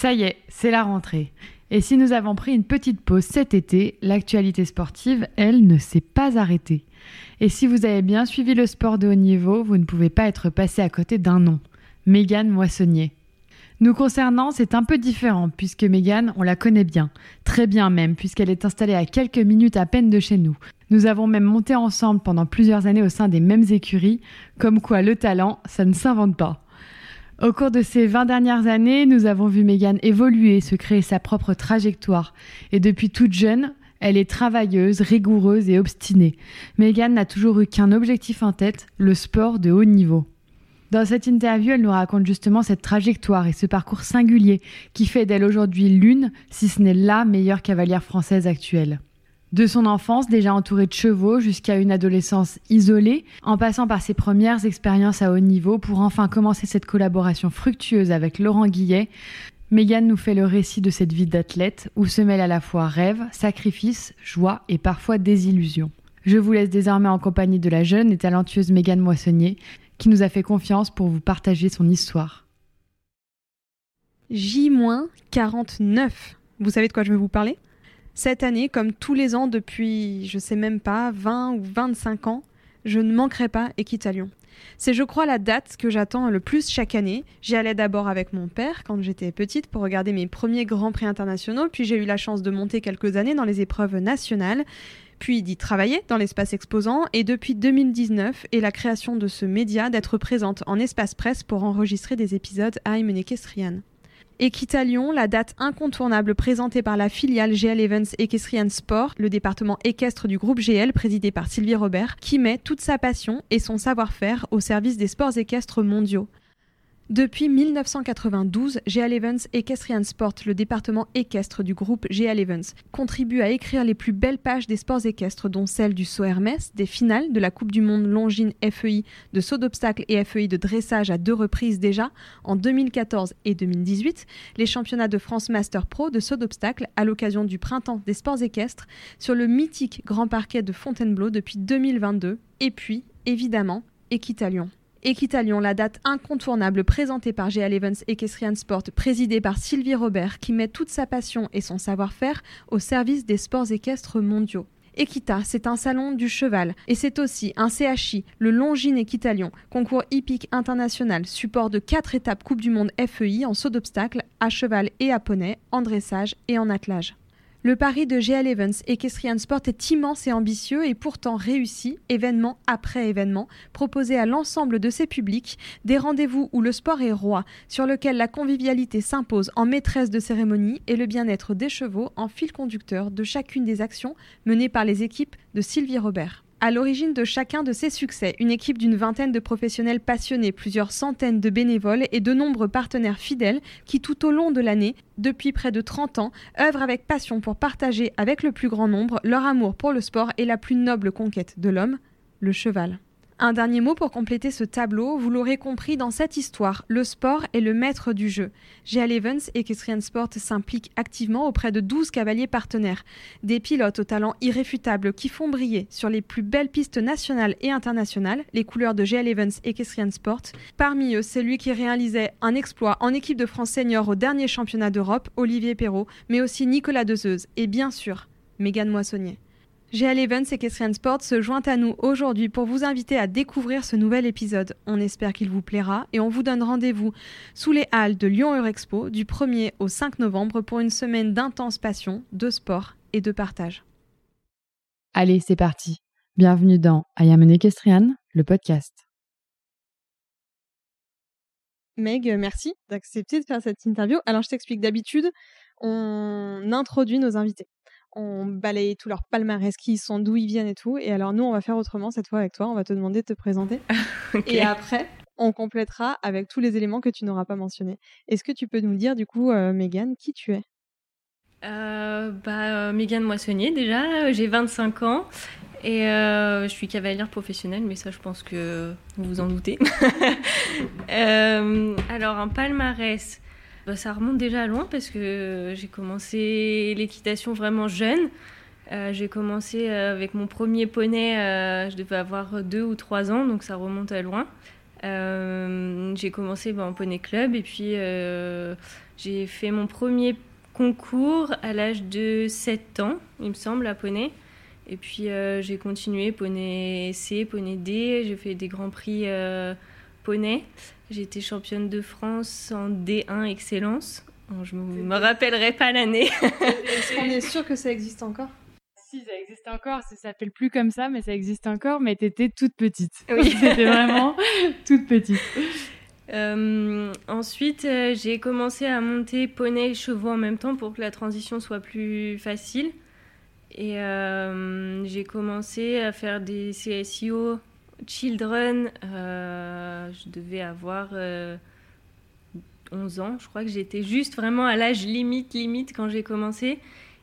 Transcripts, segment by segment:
Ça y est, c'est la rentrée. Et si nous avons pris une petite pause cet été, l'actualité sportive, elle, ne s'est pas arrêtée. Et si vous avez bien suivi le sport de haut niveau, vous ne pouvez pas être passé à côté d'un nom, Mégane Moissonnier. Nous concernant, c'est un peu différent, puisque Mégane, on la connaît bien, très bien même, puisqu'elle est installée à quelques minutes à peine de chez nous. Nous avons même monté ensemble pendant plusieurs années au sein des mêmes écuries, comme quoi le talent, ça ne s'invente pas. Au cours de ces 20 dernières années, nous avons vu Megan évoluer, se créer sa propre trajectoire. Et depuis toute jeune, elle est travailleuse, rigoureuse et obstinée. Megan n'a toujours eu qu'un objectif en tête, le sport de haut niveau. Dans cette interview, elle nous raconte justement cette trajectoire et ce parcours singulier qui fait d'elle aujourd'hui l'une, si ce n'est la meilleure cavalière française actuelle. De son enfance, déjà entourée de chevaux, jusqu'à une adolescence isolée, en passant par ses premières expériences à haut niveau pour enfin commencer cette collaboration fructueuse avec Laurent Guillet, Megan nous fait le récit de cette vie d'athlète où se mêlent à la fois rêve, sacrifice, joie et parfois désillusion. Je vous laisse désormais en compagnie de la jeune et talentueuse Megan Moissonnier qui nous a fait confiance pour vous partager son histoire. J-49. Vous savez de quoi je vais vous parler? Cette année, comme tous les ans depuis, je sais même pas, 20 ou 25 ans, je ne manquerai pas Équitalion. C'est, je crois, la date que j'attends le plus chaque année. J'y allais d'abord avec mon père quand j'étais petite pour regarder mes premiers grands prix internationaux, puis j'ai eu la chance de monter quelques années dans les épreuves nationales, puis d'y travailler dans l'espace exposant, et depuis 2019 et la création de ce média d'être présente en espace presse pour enregistrer des épisodes à Equestrian. Équitalion, la date incontournable présentée par la filiale GL Events Equestrian Sport, le département équestre du groupe GL présidé par Sylvie Robert, qui met toute sa passion et son savoir-faire au service des sports équestres mondiaux. Depuis 1992, GL Events Equestrian Sport, le département équestre du groupe GL Events, contribue à écrire les plus belles pages des sports équestres, dont celle du saut Hermès, des finales de la Coupe du Monde Longines FEI de saut d'obstacle et FEI de dressage à deux reprises déjà, en 2014 et 2018, les championnats de France Master Pro de saut d'obstacle à l'occasion du printemps des sports équestres sur le mythique grand parquet de Fontainebleau depuis 2022, et puis, évidemment, Équitalion. Équitalion, la date incontournable présentée par GL Evans Equestrian Sport, présidée par Sylvie Robert, qui met toute sa passion et son savoir-faire au service des sports équestres mondiaux. Equita, c'est un salon du cheval et c'est aussi un CHI, le Longines Équitalion, concours hippique international, support de quatre étapes Coupe du Monde FEI en saut d'obstacle, à cheval et à poney, en dressage et en attelage. Le pari de GL Evans Equestrian Sport est immense et ambitieux et pourtant réussi, événement après événement, proposé à l'ensemble de ses publics, des rendez-vous où le sport est roi, sur lequel la convivialité s'impose en maîtresse de cérémonie et le bien-être des chevaux en fil conducteur de chacune des actions menées par les équipes de Sylvie Robert. À l'origine de chacun de ces succès, une équipe d'une vingtaine de professionnels passionnés, plusieurs centaines de bénévoles et de nombreux partenaires fidèles qui, tout au long de l'année, depuis près de 30 ans, œuvrent avec passion pour partager avec le plus grand nombre leur amour pour le sport et la plus noble conquête de l'homme, le cheval. Un dernier mot pour compléter ce tableau, vous l'aurez compris dans cette histoire, le sport est le maître du jeu. GL Evans Equestrian Sport s'implique activement auprès de 12 cavaliers partenaires, des pilotes au talent irréfutable qui font briller sur les plus belles pistes nationales et internationales les couleurs de GL Evans Equestrian Sport. Parmi eux, celui qui réalisait un exploit en équipe de France senior au dernier championnat d'Europe, Olivier Perrault, mais aussi Nicolas Dezeuse et bien sûr, Mégane Moissonnier. GL Events et Equestrian Sport se joint à nous aujourd'hui pour vous inviter à découvrir ce nouvel épisode. On espère qu'il vous plaira et on vous donne rendez-vous sous les halles de Lyon Eurexpo du 1er au 5 novembre pour une semaine d'intense passion, de sport et de partage. Allez, c'est parti. Bienvenue dans I Am an Equestrian, le podcast. Meg, merci d'accepter de faire cette interview. Alors, je t'explique, d'habitude, on introduit nos invités on balaye tout leur palmarès, qui sont, d'où ils viennent et tout. Et alors nous, on va faire autrement cette fois avec toi. On va te demander de te présenter. Et après, on complétera avec tous les éléments que tu n'auras pas mentionnés. Est-ce que tu peux nous dire du coup, euh, Mégane, qui tu es? Euh, bah, euh, Mégane Moissonnier déjà, j'ai 25 ans et je suis cavalière professionnelle, mais ça je pense que vous vous en doutez. alors un palmarès, bah, ça remonte déjà loin parce que j'ai commencé l'équitation vraiment jeune. Euh, j'ai commencé euh, avec mon premier poney, euh, je devais avoir deux ou trois ans, donc ça remonte à loin. j'ai commencé bah, en poney club et puis j'ai fait mon premier concours à l'âge de 7 ans, il me semble, à poney. Et puis j'ai continué poney C, poney D, j'ai fait des grands prix poney. J'ai été championne de France en D1 Excellence. je ne me, rappellerai pas l'année. On est sûr que ça existe encore? Si, ça existe encore. Ça s'appelle plus comme ça, mais ça existe encore. Mais tu étais toute petite. Oui. C'était vraiment toute petite. Euh, ensuite, euh, j'ai commencé à monter poney et chevaux en même temps pour que la transition soit plus facile. Et euh, j'ai commencé à faire des CSIO Children, euh, je devais avoir 11 euh, ans. Je crois que j'étais juste vraiment à l'âge limite, limite quand j'ai commencé.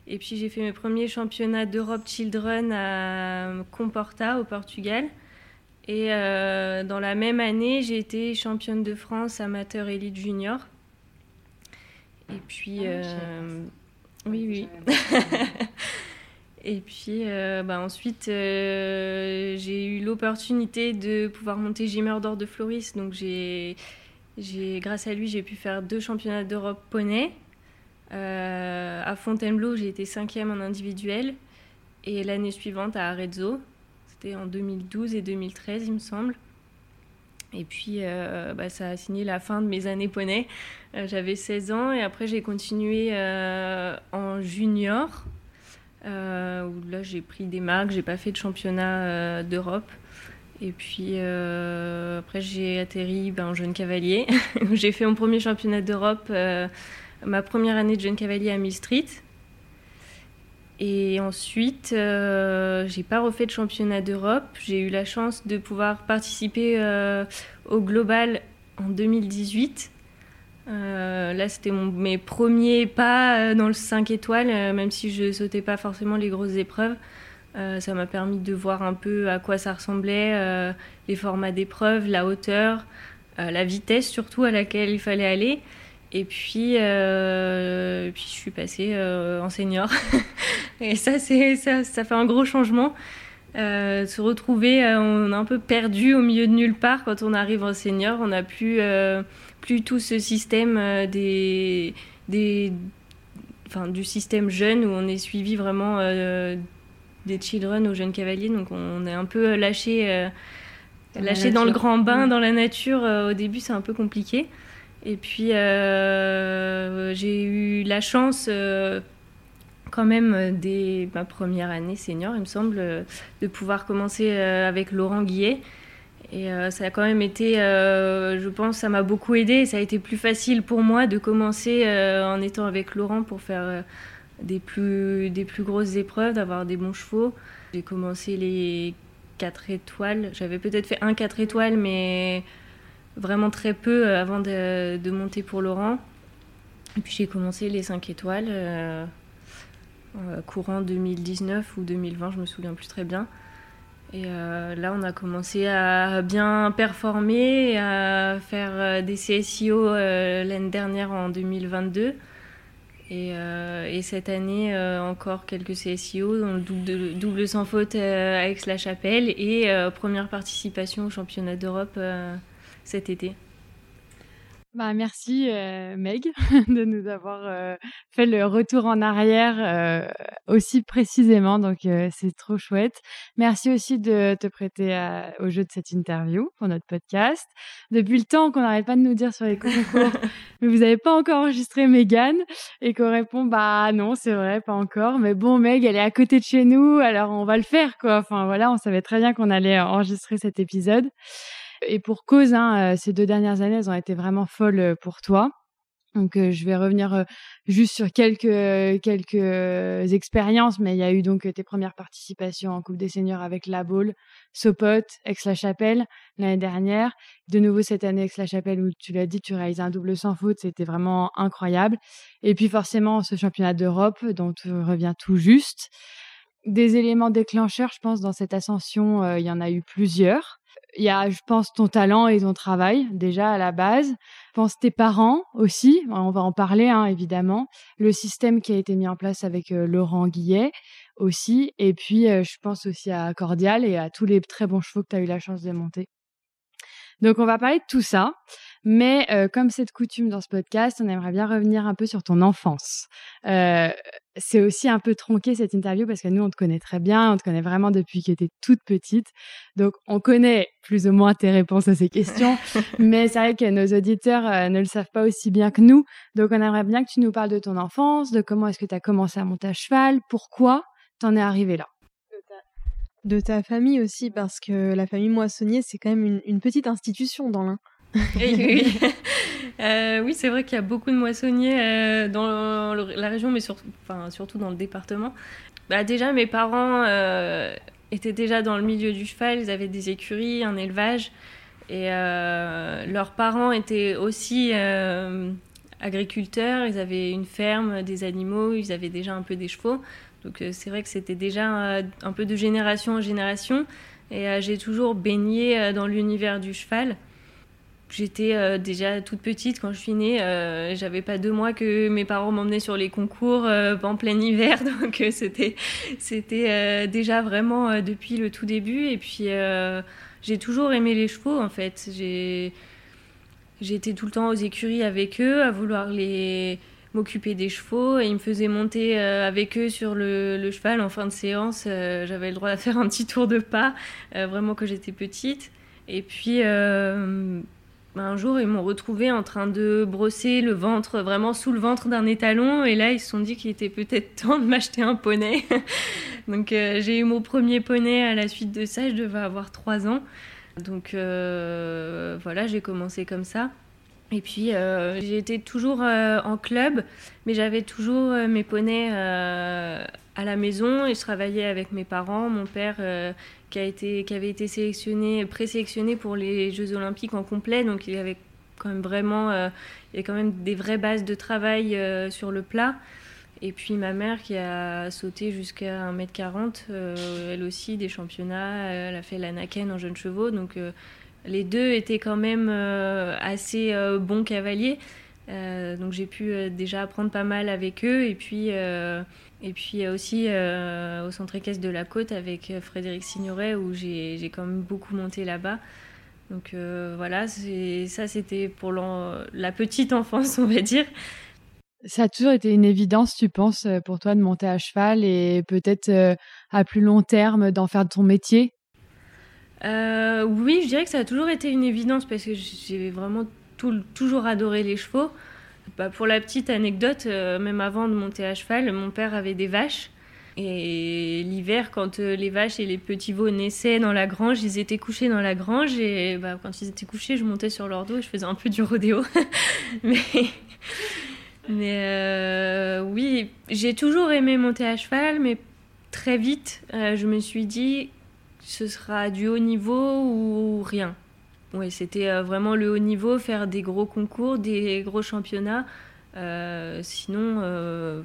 Et puis j'ai fait mes premiers championnats d'Europe Children à Comporta au Portugal. Et euh, dans la même année, j'ai été championne de France amateur élite junior. Et puis, ah, oui, oui. Et puis euh, bah, ensuite, euh, j'ai eu l'opportunité de pouvoir monter Gimmer d'or de Floris. Donc j'ai, grâce à lui, j'ai pu faire deux championnats d'Europe poney. Euh, à Fontainebleau, j'ai été cinquième en individuel. Et l'année suivante à Arezzo, c'était en 2012 et 2013, il me semble. Et puis, bah, ça a signé la fin de mes années poney. J'avais 16 ans et après, j'ai continué en junior euh, où là j'ai pris des marques, j'ai pas fait de championnat euh, d'Europe. Et puis euh, après j'ai atterri ben, en jeune cavalier. j'ai fait mon premier championnat d'Europe, ma première année de jeune cavalier à Mill Street. Et ensuite, j'ai pas refait de championnat d'Europe. J'ai eu la chance de pouvoir participer au Global en 2018 euh, là, c'était mes premiers pas euh, dans le 5 étoiles, euh, même si je sautais pas forcément les grosses épreuves. ça m'a permis de voir un peu à quoi ça ressemblait, les formats d'épreuves, la hauteur, la vitesse surtout à laquelle il fallait aller. Et puis, puis je suis passée en senior. et ça, ça, ça fait un gros changement. se retrouver, on est un peu perdu au milieu de nulle part quand on arrive en senior. On n'a plus tout ce système euh, des, des, enfin, du système jeune où on est suivi vraiment euh, des children aux jeunes cavaliers. Donc on est un peu lâché, euh, lâché dans le grand bain, mm. dans la nature. au début, c'est un peu compliqué. Et puis j'ai eu la chance quand même dès ma première année senior, il me semble, de pouvoir commencer avec Laurent Guillet et euh, ça a quand même été, euh, je pense, ça m'a beaucoup aidé. Ça a été plus facile pour moi de commencer euh, en étant avec Laurent pour faire des, plus, des plus grosses épreuves, d'avoir des bons chevaux. J'ai commencé les 4 étoiles. J'avais peut-être fait un 4 étoiles, mais vraiment très peu avant de, monter pour Laurent. Et puis j'ai commencé les 5 étoiles courant 2019 ou 2020, je me souviens plus très bien. Et euh, là, on a commencé à bien performer, à faire euh, des CSIO euh, l'année dernière en 2022. Et, et cette année, encore quelques CSIO, dans le double, double sans faute à Aix-la-Chapelle et première participation au championnat d'Europe cet été. Bah, merci euh, Meg de nous avoir euh, fait le retour en arrière euh, aussi précisément, donc c'est trop chouette. Merci aussi de te prêter au jeu de cette interview pour notre podcast. Depuis le temps qu'on n'arrête pas de nous dire sur les concours, mais vous n'avez pas encore enregistré Megan et qu'on répond bah non c'est vrai pas encore, mais bon Meg elle est à côté de chez nous alors on va le faire quoi. Enfin voilà on savait très bien qu'on allait enregistrer cet épisode. Et pour cause, hein, euh, ces deux dernières années, elles ont été vraiment folles euh, pour toi. Donc euh, je vais revenir juste sur quelques quelques expériences, mais il y a eu donc tes premières participations en Coupe des Seigneurs avec La Baule, Sopot, Aix-la-Chapelle l'année dernière. De nouveau cette année Aix-la-Chapelle où tu l'as dit, tu réalises un double sans faute, c'était vraiment incroyable. Et puis forcément ce championnat d'Europe dont tu reviens tout juste. Des éléments déclencheurs, je pense, dans cette ascension, il y en a eu plusieurs. Il y a, je pense, ton talent et ton travail déjà à la base. Je pense tes parents aussi. On va en parler hein, évidemment. Le système qui a été mis en place avec euh, Laurent Guillet aussi. Et puis, euh, je pense aussi à Cordial et à tous les très bons chevaux que tu as eu la chance de monter. Donc, on va parler de tout ça. Mais euh, comme c'est de coutume dans ce podcast, on aimerait bien revenir un peu sur ton enfance. C'est aussi un peu tronqué cette interview parce que nous, on te connaît très bien, on te connaît vraiment depuis que tu étais toute petite. Donc, on connaît plus ou moins tes réponses à ces questions. mais c'est vrai que nos auditeurs euh, ne le savent pas aussi bien que nous. Donc, on aimerait bien que tu nous parles de ton enfance, de comment est-ce que tu as commencé à monter à cheval, pourquoi t'en es arrivé là? De ta famille aussi, parce que la famille Moissonnier, c'est quand même une, une petite institution dans l'Ain. oui, euh, oui c'est vrai qu'il y a beaucoup de moissonniers euh, dans la région, mais surtout dans le département. Bah, déjà, mes parents euh, étaient déjà dans le milieu du cheval, ils avaient des écuries, un élevage, et leurs parents étaient aussi agriculteurs, ils avaient une ferme, des animaux, ils avaient déjà un peu des chevaux. Donc c'est vrai que c'était déjà un peu de génération en génération. Et j'ai toujours baigné dans l'univers du cheval. J'étais euh, déjà toute petite quand je suis née. Euh, j'avais pas deux mois que mes parents m'emmenaient sur les concours euh, en plein hiver, donc c'était c'était déjà vraiment depuis le tout début. Et puis j'ai toujours aimé les chevaux en fait. J'ai j'étais tout le temps aux écuries avec eux, à vouloir les m'occuper des chevaux et ils me faisaient monter avec eux sur le, le, cheval en fin de séance. J'avais le droit de faire un petit tour de pas, vraiment que j'étais petite. Et puis un jour, ils m'ont retrouvé en train de brosser le ventre, vraiment sous le ventre d'un étalon. Et là, ils se sont dit qu'il était peut-être temps de m'acheter un poney. Donc, euh, j'ai eu mon premier poney à la suite de ça. Je devais avoir 3 ans. Donc, euh, voilà, j'ai commencé comme ça. Et puis, euh, été toujours en club, mais j'avais toujours mes poneys à la maison et je travaillais avec mes parents. Mon père qui, avait été sélectionné, présélectionné pour les Jeux Olympiques en complet. Donc il avait quand même vraiment, euh, il y a quand même des vraies bases de travail euh, sur le plat. Et puis ma mère qui a sauté jusqu'à 1m40, euh, elle aussi des championnats, elle a fait la Naken en jeunes chevaux. Donc les deux étaient quand même assez bons cavaliers. donc j'ai pu déjà apprendre pas mal avec eux. Et puis et puis aussi euh, au centre équestre de la Côte avec euh, Frédéric Signoret où j'ai quand même beaucoup monté là-bas. Donc euh, voilà, ça c'était pour la petite enfance, on va dire. Ça a toujours été une évidence, tu penses, pour toi de monter à cheval et peut-être à plus long terme d'en faire ton métier? Oui, je dirais que ça a toujours été une évidence parce que j'ai vraiment toujours adoré les chevaux. Bah, pour la petite anecdote, euh, même avant de monter à cheval, mon père avait des vaches. Et l'hiver, quand euh, les vaches et les petits veaux naissaient dans la grange, ils étaient couchés dans la grange. Et bah, quand ils étaient couchés, je montais sur leur dos et je faisais un peu du rodéo. mais mais euh, oui, j'ai toujours aimé monter à cheval, mais très vite, je me suis dit, ce sera du haut niveau ou rien. Oui, c'était euh, vraiment le haut niveau, faire des gros concours, des gros championnats. Euh, sinon, euh,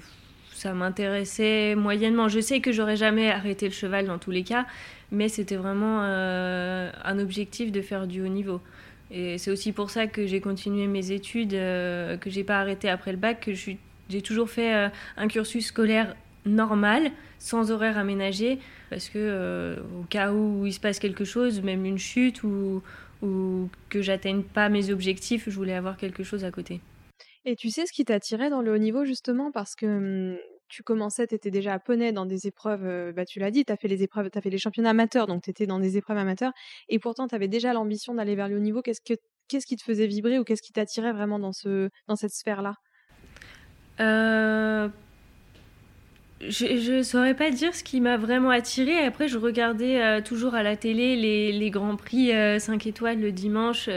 ça m'intéressait moyennement. Je sais que j'aurais jamais arrêté le cheval dans tous les cas, mais c'était vraiment un objectif de faire du haut niveau. Et c'est aussi pour ça que j'ai continué mes études, que j'ai pas arrêté après le bac, que j'ai toujours fait un cursus scolaire normal, sans horaire aménagé, parce que au cas où il se passe quelque chose, même une chute ou ou que j'atteigne pas mes objectifs, je voulais avoir quelque chose à côté. Et tu sais ce qui t'attirait dans le haut niveau justement parce que mmh, tu commençais, tu étais déjà à Poney dans des épreuves, bah, tu l'as dit, tu as fait les épreuves, tu fait les championnats amateurs, donc tu étais dans des épreuves amateurs, et pourtant tu avais déjà l'ambition d'aller vers le haut niveau. Qu'est-ce, que, qu'est-ce qui te faisait vibrer ou qu'est-ce qui t'attirait vraiment dans, ce, dans cette sphère-là? Euh, Je ne saurais pas dire ce qui m'a vraiment attiré. Après, je regardais toujours à la télé les, les grands prix 5 étoiles le dimanche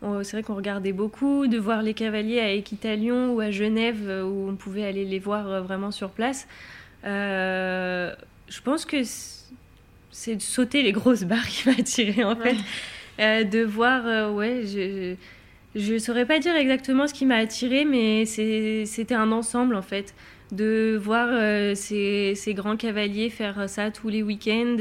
c'est vrai qu'on regardait beaucoup, de voir les cavaliers à Équitalion ou à Genève euh, où on pouvait aller les voir euh, vraiment sur place. Euh, je pense que c'est de sauter les grosses barres qui m'a attiré en fait. de voir, ouais, je ne saurais pas dire exactement ce qui m'a attiré, mais c'était un ensemble en fait. De voir ces, ces, grands cavaliers faire ça tous les week-ends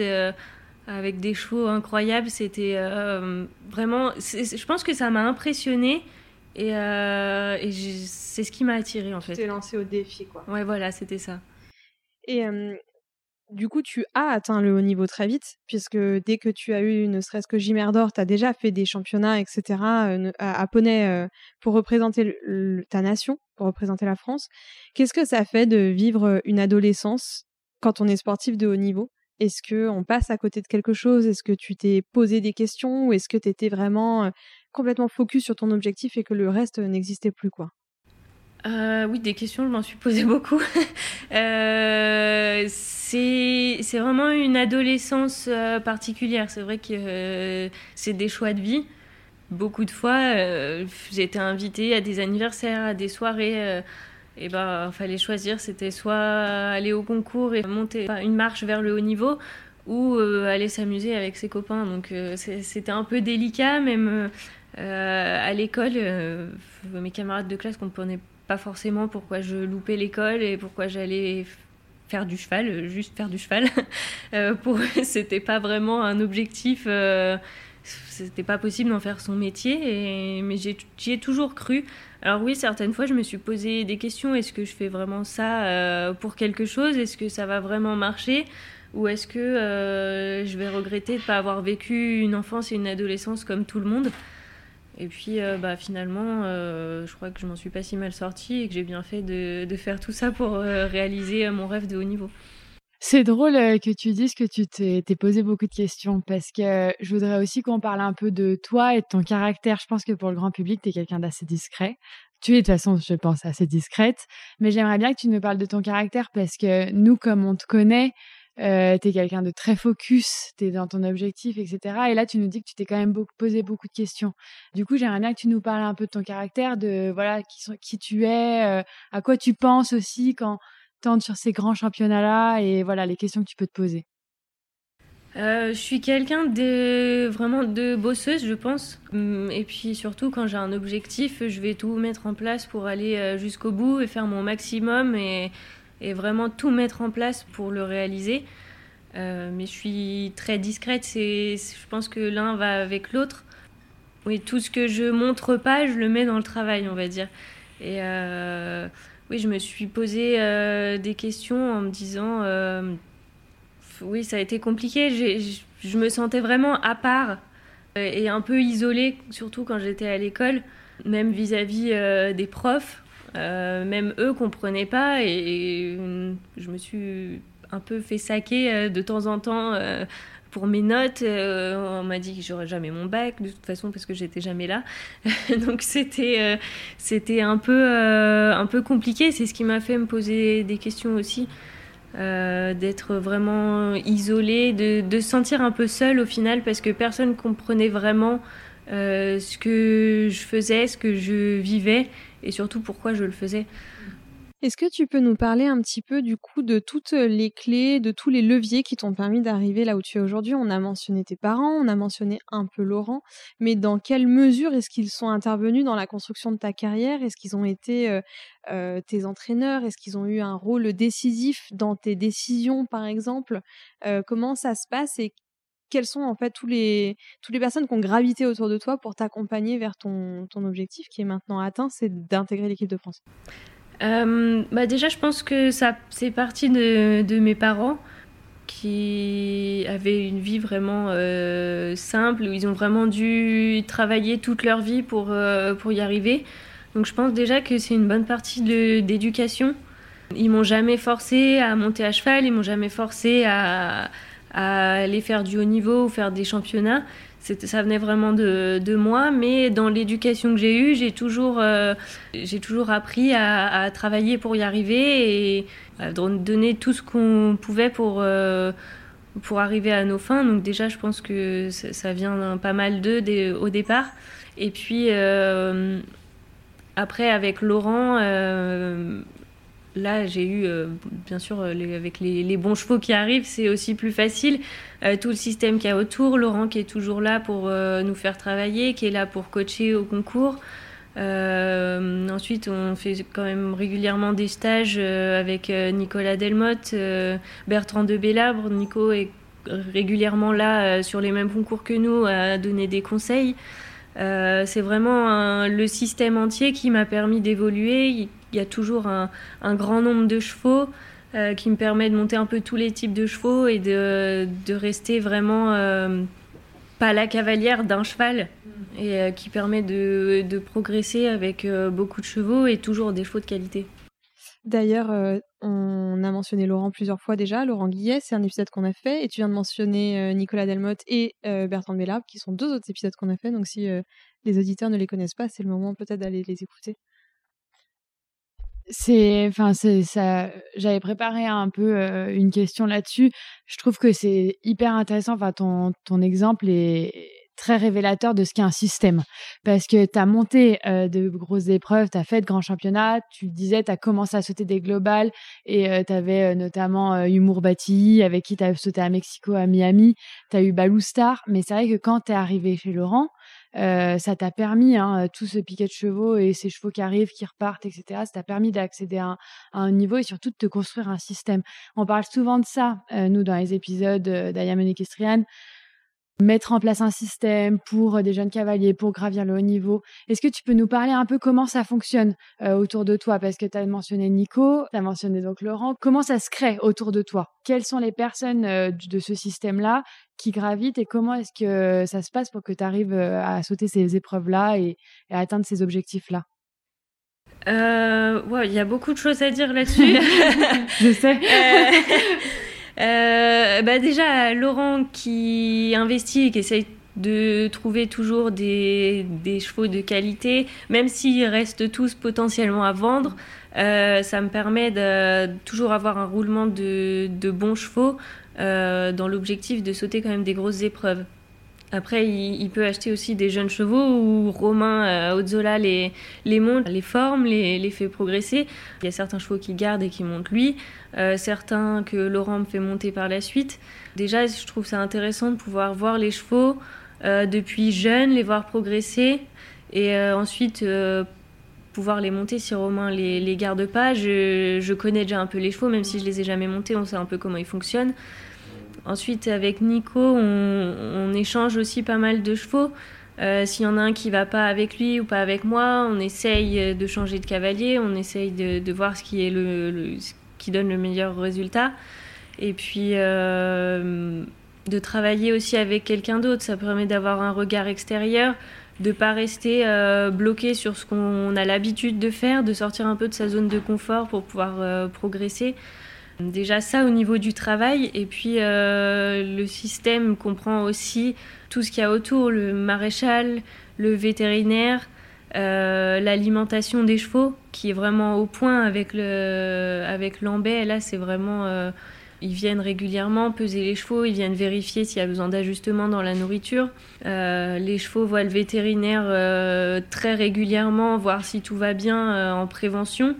avec des chevaux incroyables. C'était euh, vraiment. Je pense que ça m'a impressionné et, euh, c'est ce qui m'a attiré en fait. Tu t'es lancé au défi quoi. Ouais, voilà, c'était ça. Et du coup, tu as atteint le haut niveau très vite, puisque dès que tu as eu ne serait-ce que Jimer d'or, tu as déjà fait des championnats, etc., à, Poney pour représenter ta nation, pour représenter la France. Qu'est-ce que ça fait de vivre une adolescence quand on est sportif de haut niveau? Est-ce qu'on passe à côté de quelque chose? Est-ce que tu t'es posé des questions? Ou est-ce que tu étais vraiment complètement focus sur ton objectif et que le reste n'existait plus quoi? Euh, oui, des questions, je m'en suis posé beaucoup. euh, c'est vraiment une adolescence particulière. C'est vrai que c'est des choix de vie. Beaucoup de fois, j'ai été invitée à des anniversaires, à des soirées et ben fallait choisir, c'était soit aller au concours et monter une marche vers le haut niveau, ou euh, aller s'amuser avec ses copains. Donc euh, c'était un peu délicat, même euh, à l'école, mes camarades de classe comprenaient pas forcément pourquoi je loupais l'école et pourquoi j'allais faire du cheval, juste faire du cheval. pour c'était pas vraiment un objectif c'était pas possible d'en faire son métier, mais j'y ai, toujours cru. Alors oui, certaines fois, je me suis posé des questions. Est-ce que je fais vraiment ça euh, pour quelque chose? Est-ce que ça va vraiment marcher? Ou est-ce que euh, je vais regretter de ne pas avoir vécu une enfance et une adolescence comme tout le monde? Et puis euh, bah, finalement, je crois que je m'en suis pas si mal sortie et que j'ai bien fait de, faire tout ça pour réaliser mon rêve de haut niveau. C'est drôle que tu dises que tu t'es posé beaucoup de questions parce que je voudrais aussi qu'on parle un peu de toi et de ton caractère. Je pense que pour le grand public, tu es quelqu'un d'assez discret. Tu es de toute façon, je pense, assez discrète. Mais j'aimerais bien que tu nous parles de ton caractère parce que nous, comme on te connaît, euh, tu es quelqu'un de très focus, tu es dans ton objectif, etc. Et là, tu nous dis que tu t'es quand même posé beaucoup de questions. Du coup, j'aimerais bien que tu nous parles un peu de ton caractère, de voilà qui tu es, à quoi tu penses aussi quand tendre sur ces grands championnats-là et voilà les questions que tu peux te poser euh, je suis quelqu'un de vraiment de bosseuse, je pense. Hum, et puis surtout, quand j'ai un objectif, je vais tout mettre en place pour aller euh, jusqu'au bout et faire mon maximum et, et, vraiment tout mettre en place pour le réaliser. Euh, mais je suis très discrète. C'est, je pense que l'un va avec l'autre. Oui, tout ce que je montre pas, je le mets dans le travail, on va dire. Et oui, je me suis posé euh, des questions en me disant, euh, oui, ça a été compliqué. Je me sentais vraiment à part euh, et un peu isolée, surtout quand j'étais à l'école, même vis-à-vis des profs. même eux comprenaient pas et, je me suis un peu fait saquer de temps en temps pour mes notes, euh, on m'a dit que j'aurais jamais mon bac de toute façon parce que j'étais jamais là. Donc c'était euh, c'était un peu euh, un peu compliqué. C'est ce qui m'a fait me poser des questions aussi, d'être vraiment isolée, de, se sentir un peu seule au final parce que personne comprenait vraiment ce que je faisais, ce que je vivais et surtout pourquoi je le faisais. Est-ce que tu peux nous parler un petit peu du coup de toutes les clés, de tous les leviers qui t'ont permis d'arriver là où tu es aujourd'hui? On a mentionné tes parents, on a mentionné un peu Laurent, mais dans quelle mesure est-ce qu'ils sont intervenus dans la construction de ta carrière? Est-ce qu'ils ont été tes entraîneurs? Est-ce qu'ils ont eu un rôle décisif dans tes décisions par exemple? Comment ça se passe et quelles sont en fait tous les, toutes les personnes qui ont gravité autour de toi pour t'accompagner vers ton, ton objectif qui est maintenant atteint, c'est d'intégrer l'équipe de France euh, bah Déjà, je pense que ça c'est parti de, de, mes parents, qui avaient une vie vraiment simple, où ils ont vraiment dû travailler toute leur vie pour, pour y arriver. Donc je pense déjà que c'est une bonne partie d'éducation. Ils m'ont jamais forcé à monter à cheval, ils m'ont jamais forcé à, à aller faire du haut niveau ou faire des championnats. Ça venait vraiment de, moi, mais dans l'éducation que j'ai eue, j'ai toujours, euh, toujours appris à, travailler pour y arriver et à donner tout ce qu'on pouvait pour, euh, pour arriver à nos fins. Donc déjà, je pense que ça, ça vient pas mal d'eux au départ. Et puis, euh, après, avec Laurent, là, j'ai eu, euh, bien sûr, avec les, bons chevaux qui arrivent, c'est aussi plus facile. Euh, tout le système qu'il y a autour, Laurent qui est toujours là pour nous faire travailler, qui est là pour coacher au concours. ensuite, on fait quand même régulièrement des stages avec Nicolas Delmotte, Bertrand de Bellabre. Nico est régulièrement là sur les mêmes concours que nous à donner des conseils. Euh, c'est vraiment le système entier qui m'a permis d'évoluer. Il y a toujours un, grand nombre de chevaux euh, qui me permet de monter un peu tous les types de chevaux et de, rester vraiment euh, pas la cavalière d'un cheval. Et qui permet de, de, progresser avec beaucoup de chevaux et toujours des chevaux de qualité. D'ailleurs, on a mentionné Laurent plusieurs fois déjà, Laurent Guillet, c'est un épisode qu'on a fait, et tu viens de mentionner Nicolas Delmotte et Bertrand Bellard, qui sont deux autres épisodes qu'on a fait, donc si les auditeurs ne les connaissent pas, c'est le moment peut-être d'aller les écouter. C'est, enfin, c'est ça. J'avais préparé un peu une question là-dessus. Je trouve que c'est hyper intéressant. Enfin, ton ton exemple est très révélateur de ce qu'est un système. Parce que tu as monté euh, de grosses épreuves, tu as fait de grands championnats, tu disais, tu as commencé à sauter des globales et euh, tu avais euh, notamment Humour Bati avec qui tu as sauté à Mexico, à Miami, tu as eu Baloustar. Mais c'est vrai que quand tu es arrivé chez Laurent, ça t'a permis, hein, tout ce piquet de chevaux et ces chevaux qui arrivent, qui repartent, etc. Ça t'a permis d'accéder à, un niveau et surtout de te construire un système. On parle souvent de ça, nous, dans les épisodes d'Ayamonique Estrian mettre en place un système pour euh, des jeunes cavaliers, pour gravir le haut niveau. Est-ce que tu peux nous parler un peu comment ça fonctionne euh, autour de toi? Parce que tu as mentionné Nico, tu as mentionné donc Laurent. Comment ça se crée autour de toi? Quelles sont les personnes euh, de ce système-là qui gravitent et comment est-ce que ça se passe pour que tu arrives à sauter ces épreuves-là et, à atteindre ces objectifs-là? Il y a beaucoup de choses à dire là-dessus. Je sais. Euh, bah déjà, Laurent qui investit et qui essaye de trouver toujours des, des chevaux de qualité, même s'ils restent tous potentiellement à vendre. Euh, ça me permet de toujours avoir un roulement de, de bons chevaux euh, dans l'objectif de sauter quand même des grosses épreuves. Après, il, peut acheter aussi des jeunes chevaux où Romain euh, les, les monte, les forme, les, fait progresser. Il y a certains chevaux qu'il garde et qui montent lui, euh, certains que Laurent me fait monter par la suite. Déjà, je trouve ça intéressant de pouvoir voir les chevaux euh, depuis jeunes, les voir progresser et ensuite pouvoir les monter si Romain les, les garde pas. Je, je connais déjà un peu les chevaux, même si je les ai jamais montés, on sait un peu comment ils fonctionnent. Ensuite, avec Nico, on, échange aussi pas mal de chevaux. Euh, s'il y en a un qui va pas avec lui ou pas avec moi, on essaye de changer de cavalier, on essaye de, voir ce qui, donne le meilleur résultat. Et puis euh, de travailler aussi avec quelqu'un d'autre, ça permet d'avoir un regard extérieur, de pas rester euh, bloqué sur ce qu'on a l'habitude de faire, de sortir un peu de sa zone de confort pour pouvoir progresser. Déjà ça au niveau du travail et puis euh, le système comprend aussi tout ce qu'il y a autour, le maréchal, le vétérinaire, euh, l'alimentation des chevaux qui est vraiment au point avec le avec. Là c'est vraiment euh, ils viennent régulièrement peser les chevaux, ils viennent vérifier s'il y a besoin d'ajustement dans la nourriture. les chevaux voient le vétérinaire très régulièrement, voir si tout va bien en prévention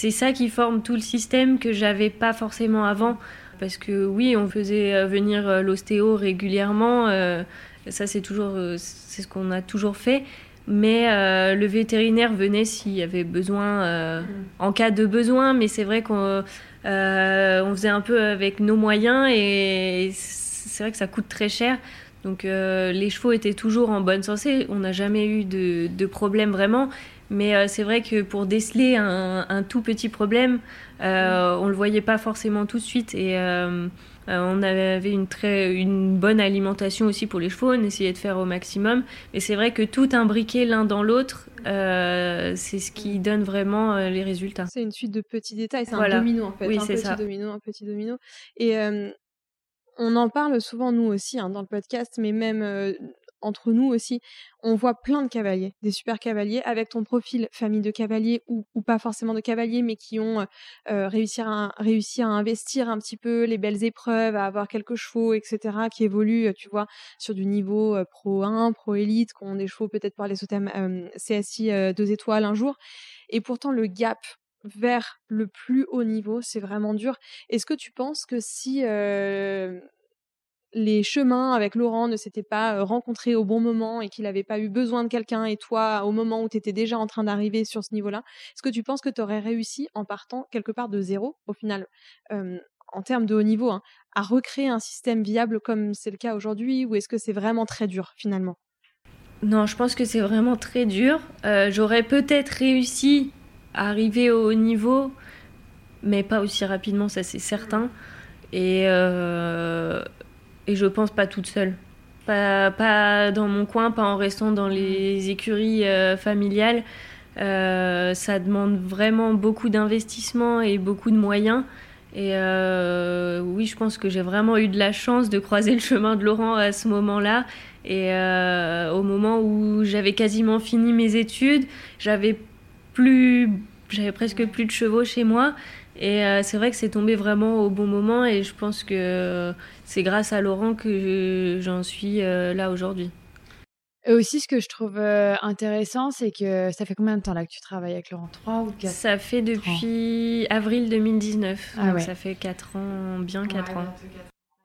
c'est ça qui forme tout le système que j'avais pas forcément avant. Parce que oui, on faisait euh, venir euh, l'ostéo régulièrement. Euh, ça, c'est toujours, c'est ce qu'on a toujours fait. Mais le vétérinaire venait s'il y avait besoin, mm. en cas de besoin. Mais c'est vrai qu'on on faisait un peu avec nos moyens et c'est vrai que ça coûte très cher. Donc les chevaux étaient toujours en bonne santé. On n'a jamais eu de, de problème vraiment. Mais c'est vrai que pour déceler un, tout petit problème, on le voyait pas forcément tout de suite. Et on avait une, très, une bonne alimentation aussi pour les chevaux, on essayait de faire au maximum. Mais c'est vrai que tout imbriqué l'un dans l'autre, c'est ce qui donne vraiment les résultats. C'est une suite de petits détails, c'est un domino en fait. Oui, un c'est petit ça. domino, un petit domino. Et on en parle souvent nous aussi hein, dans le podcast, mais même entre nous aussi, on voit plein de cavaliers, des super cavaliers, avec ton profil famille de cavaliers ou, pas forcément de cavaliers, mais qui ont réussi, à, réussi à investir un petit peu les belles épreuves, à avoir quelques chevaux, etc., qui évoluent, tu vois, sur du niveau pro 1, pro élite, qui ont des chevaux peut-être par les CSI 2 étoiles un jour. Et pourtant, le gap vers le plus haut niveau, c'est vraiment dur. Est-ce que tu penses que si les chemins avec Laurent ne s'étaient pas rencontrés au bon moment et qu'il n'avait pas eu besoin de quelqu'un et toi, au moment où tu étais déjà en train d'arriver sur ce niveau-là, est-ce que tu penses que tu aurais réussi en partant quelque part de zéro, au final, en termes de haut niveau, hein, à recréer un système viable comme c'est le cas aujourd'hui ou est-ce que c'est vraiment très dur finalement? Non, je pense que c'est vraiment très dur. J'aurais peut-être réussi à arriver au haut niveau, mais pas aussi rapidement, ça c'est certain. Et et je pense pas toute seule. Pas, pas, dans mon coin, pas en restant dans les écuries euh, familiales. Euh, ça demande vraiment beaucoup d'investissement et beaucoup de moyens. Et euh, oui, je pense que j'ai vraiment eu de la chance de croiser le chemin de Laurent à ce moment-là. Et au moment où j'avais quasiment fini mes études, j'avais plus, j'avais presque plus de chevaux chez moi. Et euh, c'est vrai que c'est tombé vraiment au bon moment et je pense que c'est grâce à Laurent que j'en suis euh, là aujourd'hui. Et aussi, ce que je trouve euh, intéressant, c'est que ça fait combien de temps là que tu travailles avec Laurent? 3 ou 4 Ça fait depuis avril 2019. Ah donc ça fait 4 ans, bien 4 ans.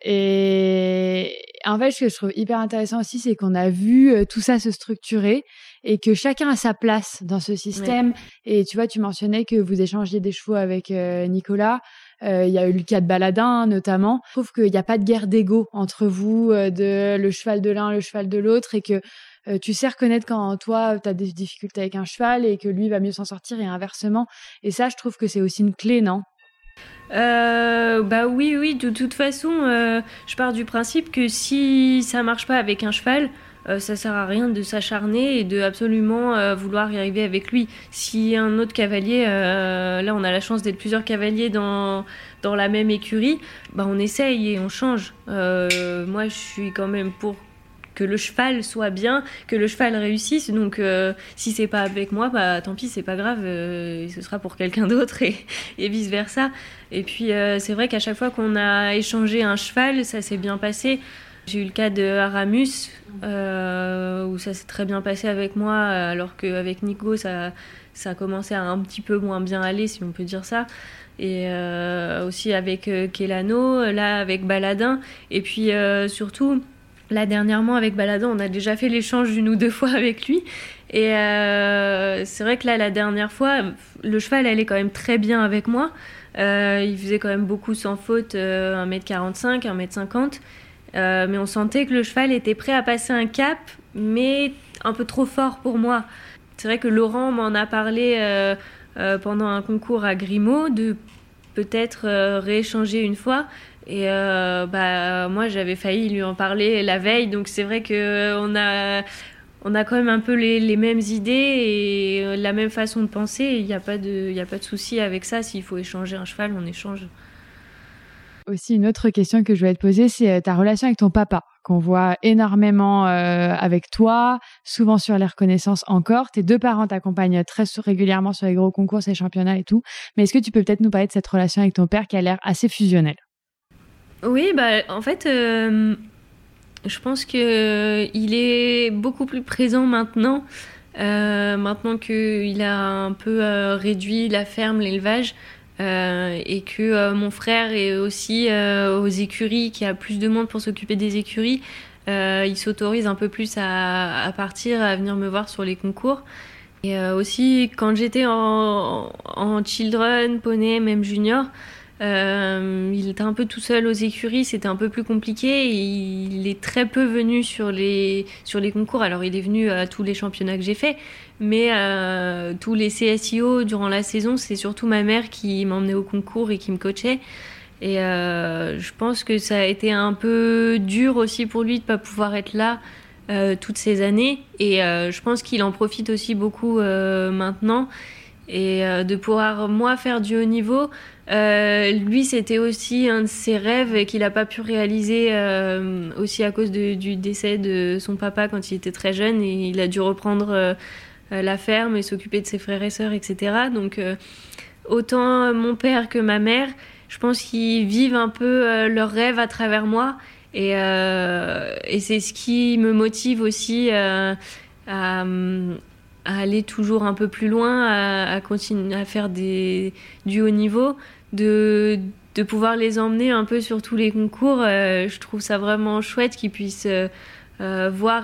Et en fait, ce que je trouve hyper intéressant aussi, c'est qu'on a vu euh, tout ça se structurer et que chacun a sa place dans ce système. Et tu vois, tu mentionnais que vous échangiez des chevaux avec euh, Nicolas. Euh, il y a eu le cas de Baladin notamment. Je trouve qu'il n'y a pas de guerre d'ego entre vous, de le cheval de l'un, le cheval de l'autre, et que tu sais reconnaître quand toi, tu as des difficultés avec un cheval et que lui va mieux s'en sortir et inversement. Et ça, je trouve que c'est aussi une clé, non? Euh, bah oui, oui, de toute façon, euh, je pars du principe que si ça marche pas avec un cheval, euh, ça sert à rien de s'acharner et de absolument vouloir y arriver avec lui. Si un autre cavalier, là on a la chance d'être plusieurs cavaliers dans, dans la même écurie, bah on essaye et on change. moi je suis quand même pour que le cheval soit bien, que le cheval réussisse. Donc, euh, si c'est pas avec moi, bah tant pis, c'est pas grave, euh, ce sera pour quelqu'un d'autre et, vice versa. Et puis, euh, c'est vrai qu'à chaque fois qu'on a échangé un cheval, ça s'est bien passé. J'ai eu le cas de Aramus, où ça s'est très bien passé avec moi, alors qu'avec Nico, ça, ça a commencé à un petit peu moins bien aller, si on peut dire ça et aussi avec Kelano, là avec Baladin, et puis surtout Là, dernièrement, avec Baladin, on a déjà fait l'échange d'une ou deux fois avec lui. Et euh, c'est vrai que là, la dernière fois, le cheval allait quand même très bien avec moi. Euh, il faisait quand même beaucoup sans faute, 1m45, 1m50. Euh, mais on sentait que le cheval était prêt à passer un cap, mais un peu trop fort pour moi. C'est vrai que Laurent m'en a parlé pendant un concours à Grimaud, de peut-être rééchanger une fois. Et euh, bah, moi, j'avais failli lui en parler la veille, donc c'est vrai qu'on a, on a quand même un peu les, les mêmes idées et euh, la même façon de penser. Il n'y a pas de, il a pas de souci avec ça. S'il faut échanger un cheval, on échange. Aussi, une autre question que je voulais te poser, c'est euh, ta relation avec ton papa, qu'on voit énormément avec toi, souvent sur les reconnaissances encore. Tes deux parents t'accompagnent très régulièrement sur les gros concours, les championnats et tout. Mais est-ce que tu peux peut-être nous parler de cette relation avec ton père qui a l'air assez fusionnelle? Oui, bah, en fait, euh, je pense qu'il euh, est beaucoup plus présent maintenant. Euh, maintenant qu'il a un peu réduit la ferme, l'élevage, et que mon frère est aussi aux écuries, qui a plus de monde pour s'occuper des écuries, il s'autorise un peu plus à, partir, à venir me voir sur les concours. Et aussi, quand j'étais en, en children, poney, même junior, euh, il était un peu tout seul aux écuries, c'était un peu plus compliqué. il est très peu venu sur les, sur les concours. Alors, il est venu à tous les championnats que j'ai fait, mais euh, tous les CSIO durant la saison, c'est surtout ma mère qui m'emmenait au concours et qui me coachait. Et euh, je pense que ça a été un peu dur aussi pour lui de pas pouvoir être là toutes ces années. Et je pense qu'il en profite aussi beaucoup maintenant et de pouvoir moi faire du haut niveau. Euh, lui, c'était aussi un de ses rêves qu'il n'a pas pu réaliser euh, aussi à cause du décès de son papa quand il était très jeune et il a dû reprendre euh, la ferme et s'occuper de ses frères et sœurs, etc. Donc autant mon père que ma mère, je pense qu'ils vivent un peu leur rêve à travers moi et, c'est ce qui me motive aussi à, à, aller toujours un peu plus loin, à, à continuer à faire des, du haut niveau de, pouvoir les emmener un peu sur tous les concours. Euh, je trouve ça vraiment chouette qu'ils puissent euh, euh, voir,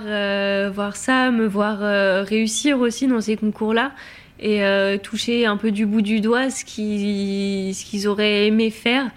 voir ça, me voir réussir aussi dans ces concours-là et toucher un peu du bout du doigt ce qu'ils qu'ils auraient aimé faire.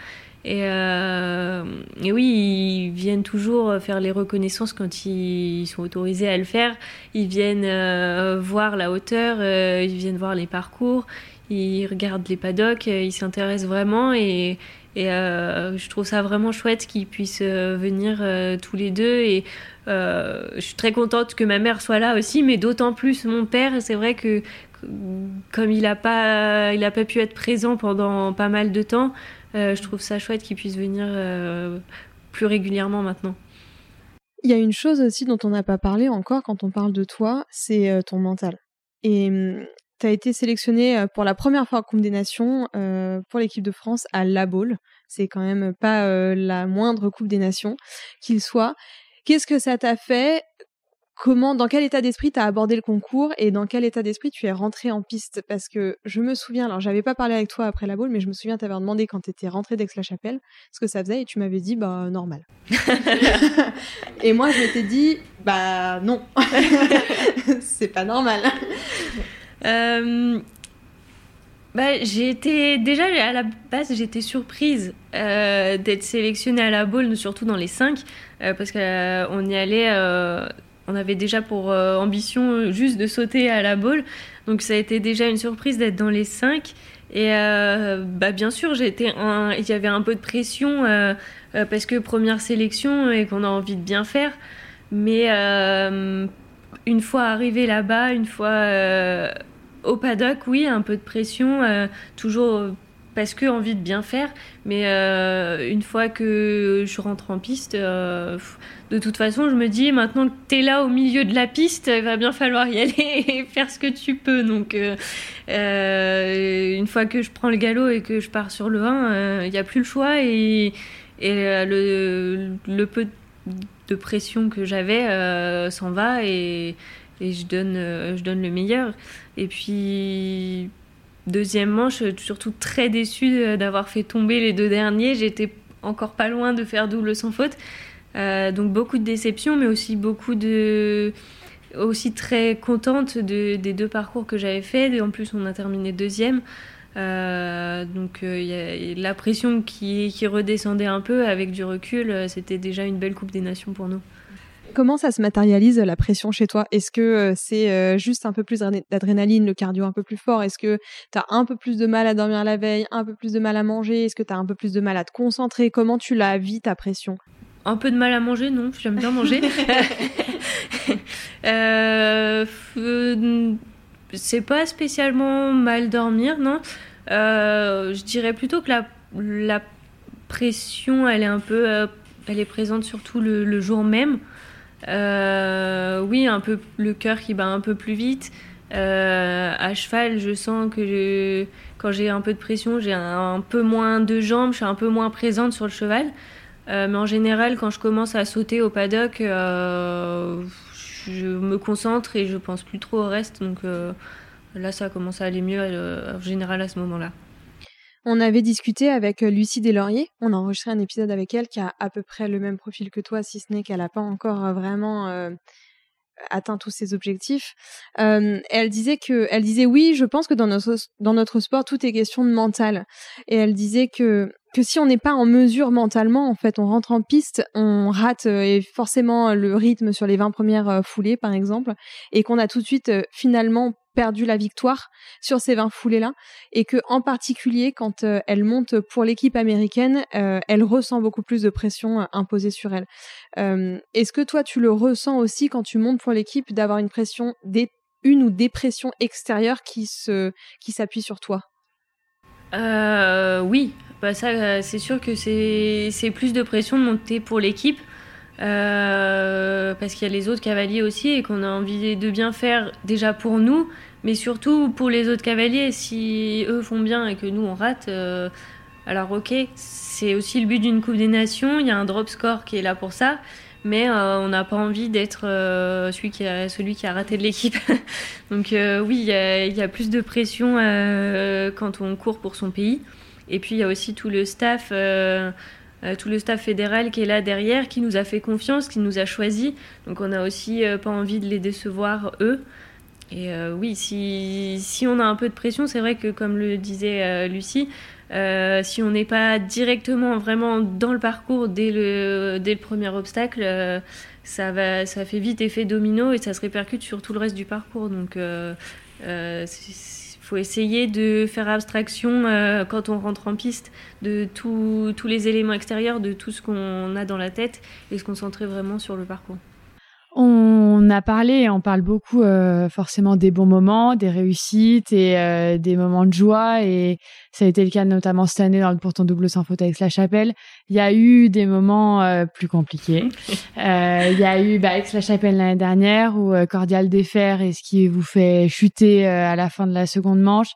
Et, et, oui, ils viennent toujours faire les reconnaissances quand ils sont autorisés à le faire. Ils viennent voir la hauteur, ils viennent voir les parcours, il regarde les paddocks, euh, il s'intéresse vraiment et, et euh, je trouve ça vraiment chouette qu'ils puissent euh, venir tous les deux. Et je suis très contente que ma mère soit là aussi, mais d'autant plus mon père. C'est vrai que comme il n'a pas, il a pas pu être présent pendant pas mal de temps, je trouve ça chouette qu'il puisse venir plus régulièrement maintenant. Il y a une chose aussi dont on n'a pas parlé encore quand on parle de toi, c'est ton mental. Et hum, tu as été sélectionné pour la première fois en Coupe des Nations pour l'équipe de France à La Baule. C'est quand même pas la moindre Coupe des Nations qu'il soit. Qu'est-ce que ça t'a fait? Comment, dans quel état d'esprit tu as abordé le concours et dans quel état d'esprit tu es rentré en piste? Parce que je me souviens, alors j'avais pas parlé avec toi après la boule, mais je me souviens t'avais demandé quand tu étais rentré d'Aix-la-Chapelle ce que ça faisait et tu m'avais dit bah normal. et moi je m'étais dit bah non, c'est pas normal. Euh, bah, j'ai déjà à la base j'étais surprise euh, d'être sélectionnée à la boule surtout dans les 5 euh, parce qu'on y allait on avait déjà pour ambition juste de sauter à la boule donc ça a été déjà une surprise d'être dans les 5 et bah bien sûr été il y avait un peu de pression parce que première sélection et qu'on a envie de bien faire. Mais une fois arrivé là-bas, une fois euh, au paddock, oui, un peu de pression, euh, toujours parce que envie de bien faire, mais euh, une fois que je rentre en piste, de toute façon, je me dis maintenant que tu es là au milieu de la piste, il va bien falloir y aller et faire ce que tu peux. Donc, une fois que je prends le galop et que je pars sur le 1, il n'y a plus le choix. Et, le, le peu de pression que j'avais euh, s'en va. Et, et je, donne, euh, je donne le meilleur. Et puis, deuxièmement, je suis surtout très déçue d'avoir fait tomber les deux derniers. J'étais encore pas loin de faire double sans faute. Euh, donc beaucoup de déception, mais aussi beaucoup de aussi très contente de, des deux parcours que j'avais fait. En plus, on a terminé deuxième. Euh, donc euh, la pression qui, redescendait un peu avec du recul, euh, c'était déjà une belle Coupe des Nations pour nous. Comment ça se matérialise la pression chez toi? Est-ce que c'est juste un peu plus d'adrénaline, le cardio un peu plus fort? Est-ce que tu as un peu plus de mal à dormir la veille, un peu plus de mal à manger? Est-ce que tu as un peu plus de mal à te concentrer? Comment tu la vis ta pression? Un peu de mal à manger, non, j'aime bien manger. euh, c'est pas spécialement mal dormir, non. Euh, je dirais plutôt que la, la, pression, elle est un peu, euh, elle est présente surtout le, jour même. Euh, oui, un peu le cœur qui bat un peu plus vite. à cheval, je sens que quand j'ai un peu de pression, j'ai un, peu moins de jambes, je suis un peu moins présente sur le cheval. mais en général, quand je commence à sauter au paddock, je me concentre et je pense plus trop au reste. Donc euh, là, ça commence à aller mieux euh, en général à ce moment-là. On avait discuté avec euh, Lucie Deslauriers. On a enregistré un épisode avec elle qui a à peu près le même profil que toi, si ce n'est qu'elle n'a pas encore vraiment atteint tous ses objectifs. elle disait que, elle disait oui, je pense que dans notre dans notre sport tout est question de mental. Et elle disait que que si on n'est pas en mesure mentalement, en fait, on rentre en piste, on rate euh, forcément le rythme sur les 20 premières euh, foulées, par exemple, et qu'on a tout de suite finalement perdu la victoire sur ces 20 foulées-là, et que en particulier quand elle monte pour l'équipe américaine, elle ressent beaucoup plus de pression imposée sur elle. Est-ce que toi tu le ressens aussi quand tu montes pour l'équipe d'avoir une pression, des, une ou des pressions extérieures qui qui s'appuient sur toi? Oui, bah ça, euh, c'est sûr que c'est plus de pression de monter pour l'équipe. Euh, parce qu'il y a les autres cavaliers aussi et qu'on a envie de bien faire déjà pour nous, mais surtout pour les autres cavaliers. Si eux font bien et que nous on rate, euh, alors ok, c'est aussi le but d'une Coupe des Nations. Il y a un drop score qui est là pour ça, mais on n'a pas envie d'être celui, qui a, celui qui a raté de l'équipe. Donc oui, il y, y, a plus de pression quand on court pour son pays. Et puis il y a aussi tout le staff, euh, euh, tout le staff fédéral qui est là derrière, qui nous a fait confiance, qui nous a choisis. Donc on a aussi euh, pas envie de les décevoir eux. Et oui, si, on a un peu de pression, c'est vrai que comme le disait Lucie, si on n'est pas directement vraiment dans le parcours dès le, dès le premier obstacle, ça, va, ça fait vite effet domino et ça se répercute sur tout le reste du parcours. Donc faut essayer de faire abstraction euh, quand on rentre en piste de tous les éléments extérieurs, de tout ce qu'on a dans la tête et se concentrer vraiment sur le parcours. On a parlé, on parle beaucoup euh, forcément des bons moments, des réussites et euh, des moments de joie. Et ça a été le cas notamment cette année dans le Pourtant Double sans faute avec la Chapelle. Il y a eu des moments euh, plus compliqués. il y a eu bah, avec la Chapelle l'année dernière où Cordial défaire et ce qui vous fait chuter à la fin de la seconde manche.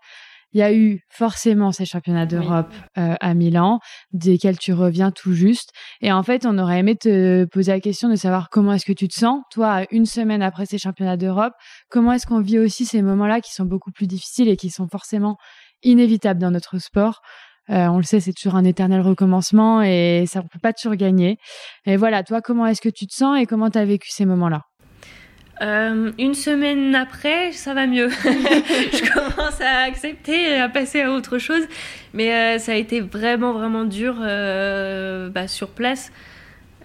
Il y a eu forcément ces championnats d'Europe euh, à Milan, desquels tu reviens tout juste. Et en fait, on aurait aimé te poser la question de savoir comment est-ce que tu te sens, toi, une semaine après ces championnats d'Europe. Comment est-ce qu'on vit aussi ces moments-là qui sont beaucoup plus difficiles et qui sont forcément inévitables dans notre sport? Euh, on le sait, c'est toujours un éternel recommencement et ça ne peut pas toujours gagner. Et voilà, toi, comment est-ce que tu te sens et comment tu as vécu ces moments-là? Euh, une semaine après, ça va mieux. je commence à accepter, à passer à autre chose. Mais euh, ça a été vraiment, vraiment dur euh, bah, sur place.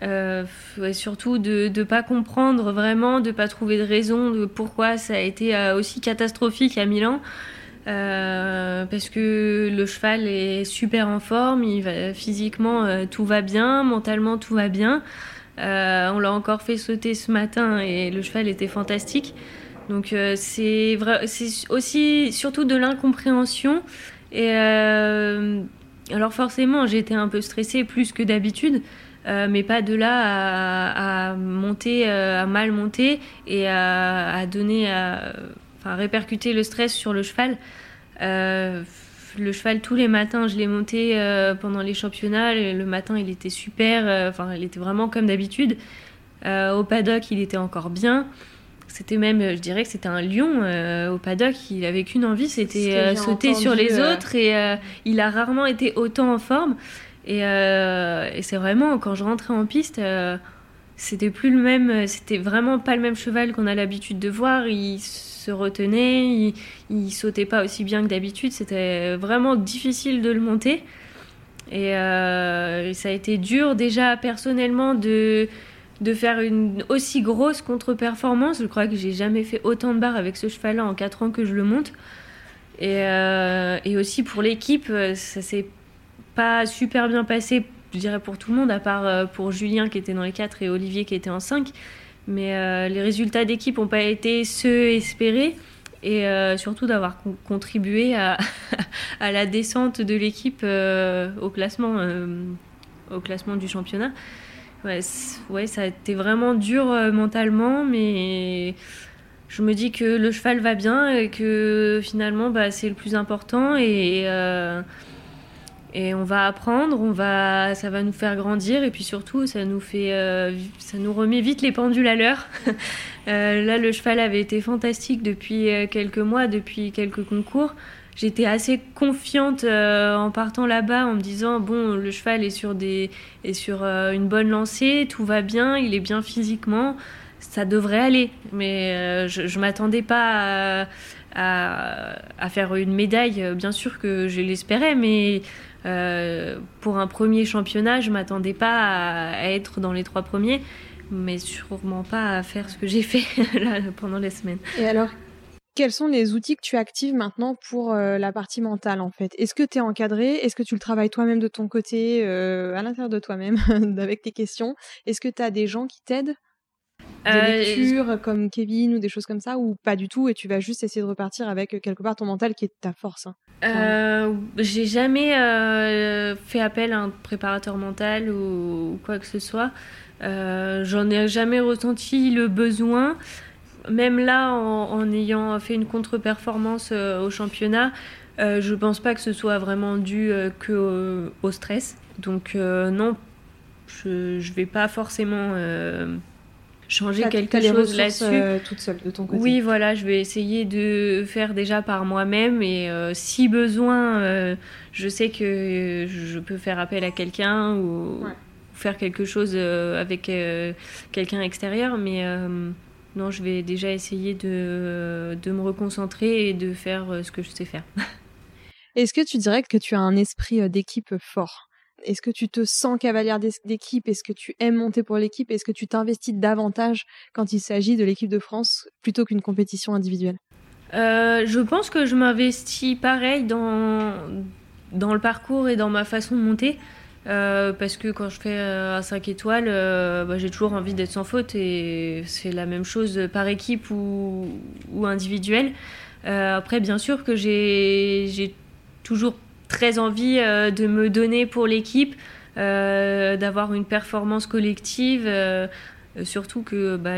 et surtout de ne pas comprendre vraiment, de ne pas trouver de raison de pourquoi ça a été aussi catastrophique à Milan. parce que le cheval est super en forme, il va, physiquement tout va bien, mentalement tout va bien. Euh, on l'a encore fait sauter ce matin et le cheval était fantastique. Donc euh, c'est aussi surtout de l'incompréhension. Et euh, alors forcément, j'étais un peu stressée plus que d'habitude. mais pas de là à, monter, à mal monter et à, donner, à, répercuter le stress sur le cheval le cheval tous les matins, je l'ai monté euh, pendant les championnats. Le matin, il était super. Euh, enfin, il était vraiment comme d'habitude. Euh, au paddock, il était encore bien. C'était même, je dirais que c'était un lion au paddock. Il avait qu'une envie, c'était sauter sur les autres. Et il a rarement été autant en forme. Et, et c'est vraiment quand je rentrais en piste c'était plus le même, c'était vraiment pas le même cheval qu'on a l'habitude de voir. Il se retenait, il, sautait pas aussi bien que d'habitude. C'était vraiment difficile de le monter. Et, euh, ça a été dur déjà personnellement de, de faire une aussi grosse contre-performance. Je crois que j'ai jamais fait autant de barres avec ce cheval-là en 4 ans que je le monte. Et, euh, et aussi pour l'équipe, ça s'est pas super bien passé, je dirais pour tout le monde, à part euh, pour Julien qui était dans les 4 et Olivier qui était en 5. Mais euh, les résultats d'équipe n'ont pas été ceux espérés et euh, surtout d'avoir contribué à, la descente de l'équipe euh, au, classement, au classement du championnat. Ouais, ouais, ça a été vraiment dur mentalement, mais je me dis que le cheval va bien et que finalement bah, c'est le plus important et et on va apprendre, on va, ça va nous faire grandir et puis surtout ça nous fait, euh, ça nous remet vite les pendules à l'heure. euh, là, le cheval avait été fantastique depuis euh, quelques mois, depuis quelques concours. J'étais assez confiante en partant là-bas en me disant bon, le cheval est sur des, est sur une bonne lancée, tout va bien, il est bien physiquement, ça devrait aller. Mais je, je m'attendais pas à, à, à, faire une médaille. Bien sûr que je l'espérais, mais pour un premier championnat, je m'attendais pas à, être dans les trois premiers, mais sûrement pas à faire ce que j'ai fait là, pendant les semaines. Et alors, quels sont les outils que tu actives maintenant pour euh, la partie mentale en fait? Est-ce que tu es encadré? Est-ce que tu le travailles toi-même de ton côté, euh, à l'intérieur de toi-même, avec tes questions? Est-ce que tu as des gens qui t'aident? Des euh, lectures comme Kevin ou des choses comme ça Ou pas du tout et tu vas juste essayer de repartir avec quelque part ton mental qui est ta force hein J'ai jamais fait appel à un préparateur mental ou quoi que ce soit. J'en ai jamais ressenti le besoin même là, en, ayant fait une contre-performance euh, au championnat, euh, je pense pas que ce soit vraiment dû euh, que au, stress. Donc non, je, vais pas forcément changer quelque chose là-dessus. toute seule de ton côté. Oui, voilà, je vais essayer de faire déjà par moi-même et si besoin, je sais que je peux faire appel à quelqu'un ou faire quelque chose avec quelqu'un extérieur, mais non, je vais déjà essayer de, de me reconcentrer et de faire euh, ce que je sais faire. Est-ce que tu dirais que tu as un esprit euh, d'équipe fort? Est-ce que tu te sens cavalière d'équipe? Est-ce que tu aimes monter pour l'équipe? Est-ce que tu t'investis davantage quand il s'agit de l'équipe de France plutôt qu'une compétition individuelle? Euh, Je pense que je m'investis pareil dans, dans le parcours et dans ma façon de monter. Euh, parce que quand je fais euh, un 5 étoiles, bah, j'ai toujours envie d'être sans faute et c'est la même chose par équipe ou, ou individuel. après, bien sûr que j'ai toujours très envie de me donner pour l'équipe, d'avoir une performance collective. Surtout que, bah,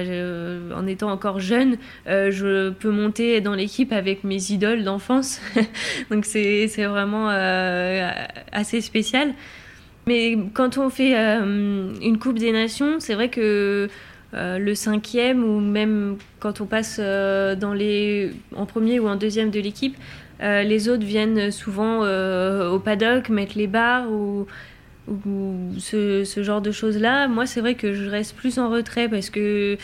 en étant encore jeune, je peux monter dans l'équipe avec mes idoles d'enfance. Donc c'est vraiment assez spécial. Mais quand on fait euh, une Coupe des Nations, c'est vrai que euh, le cinquième ou même quand on passe euh, dans les, en premier ou en deuxième de l'équipe, les autres viennent souvent au paddock mettre les barres ou, ce, ce, genre de choses-là. Moi, c'est vrai que je reste plus en retrait parce que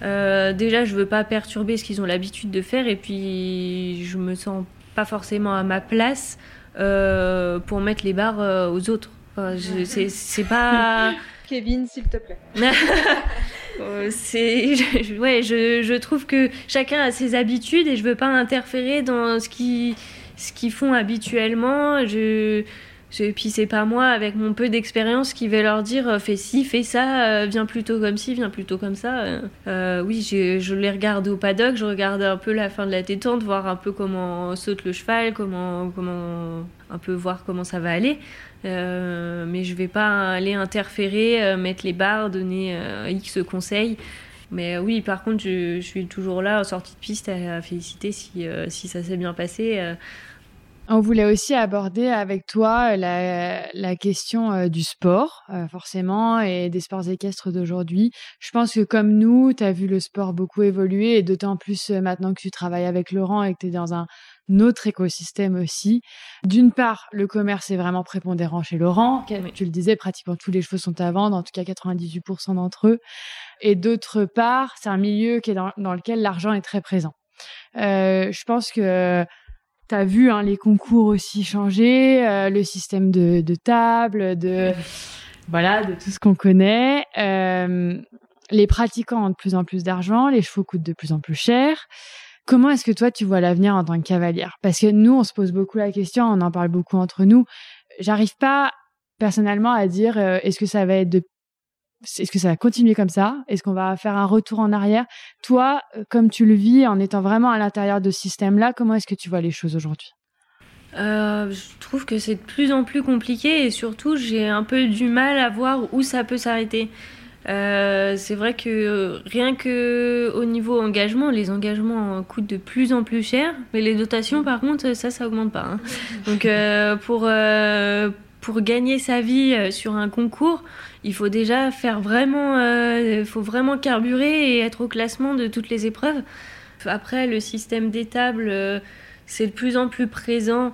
déjà, je veux pas perturber ce qu'ils ont l'habitude de faire et puis je me sens pas forcément à ma place pour mettre les barres aux autres c'est pas. Kevin, s'il te plaît. Euh, je, ouais, je, je, trouve que chacun a ses habitudes et je veux pas interférer dans ce qui, ce qu'ils font habituellement. Je, et puis c'est pas moi, avec mon peu d'expérience, qui vais leur dire euh, fais ci, fais ça, euh, viens plutôt comme ci, viens plutôt comme ça. oui, je les regarde au paddock, je regarde un peu la fin de la détente, voir un peu comment saute le cheval, comment, comment un peu voir comment ça va aller. Euh, mais je vais pas aller interférer, euh, mettre les barres, donner euh, X conseils. Mais oui, par contre, je, suis toujours là en sortie de piste à, féliciter si, ça s'est bien passé. On voulait aussi aborder avec toi la, la question du sport, forcément, et des sports équestres d'aujourd'hui. Je pense que comme nous, tu as vu le sport beaucoup évoluer, et d'autant plus maintenant que tu travailles avec Laurent et que tu es dans un notre écosystème aussi. D'une part, le commerce est vraiment prépondérant chez Laurent. Tu le disais, pratiquement tous les chevaux sont à vendre, en tout cas 98% d'entre eux. Et d'autre part, c'est un milieu qui est dans, lequel l'argent est très présent. Euh, je pense que tu as vu hein, les concours aussi changer, euh, le système de, table, de voilà, de tout ce qu'on connaît. Euh, les pratiquants ont de plus en plus d'argent, les chevaux coûtent de plus en plus cher. Comment est-ce que toi, tu vois l'avenir en tant que cavalière? Parce que nous, on se pose beaucoup la question, on en parle beaucoup entre nous. J'arrive pas personnellement à dire euh, est-ce que ça va de est-ce que ça va continuer comme ça? Est-ce qu'on va faire un retour en arrière? Toi, euh, comme tu le vis en étant vraiment à l'intérieur de ce système-là, comment est-ce que tu vois les choses aujourd'hui? Euh, je trouve que c'est de plus en plus compliqué et surtout j'ai un peu du mal à voir où ça peut s'arrêter. Euh, c'est vrai que rien que au niveau engagement, les engagements coûtent de plus en plus cher, mais les dotations, par contre, ça, ça augmente pas. Hein. Donc, euh, pour euh, pour gagner sa vie sur un concours, il faut déjà faire vraiment, faut vraiment carburer et être au classement de toutes les épreuves. Après, le système des tables, c'est de plus en plus présent.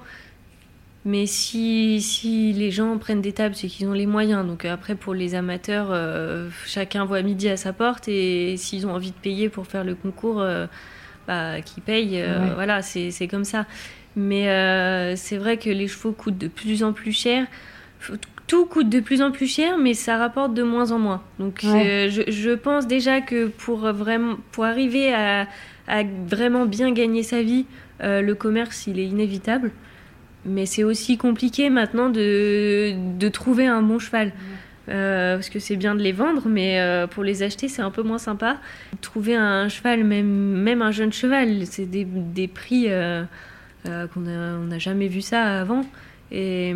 Mais si, si les gens prennent des tables, c'est qu'ils ont les moyens. Donc après, pour les amateurs, euh, chacun voit midi à sa porte et s'ils ont envie de payer pour faire le concours, euh, bah, qu'ils payent. Euh, voilà, c'est comme ça. Mais c'est vrai que les chevaux coûtent de plus en plus cher. Tout coûte de plus en plus cher, mais ça rapporte de moins en moins. Donc je, je, pense déjà que pour, vraiment, pour arriver à, à vraiment bien gagner sa vie, le commerce, il est inévitable. Mais c'est aussi compliqué maintenant de, de, trouver un bon cheval. Euh, parce que c'est bien de les vendre, mais euh, pour les acheter, c'est un peu moins sympa. Trouver un cheval, même, même un jeune cheval, c'est des, des, prix euh, qu'on n'a jamais vu ça avant. Et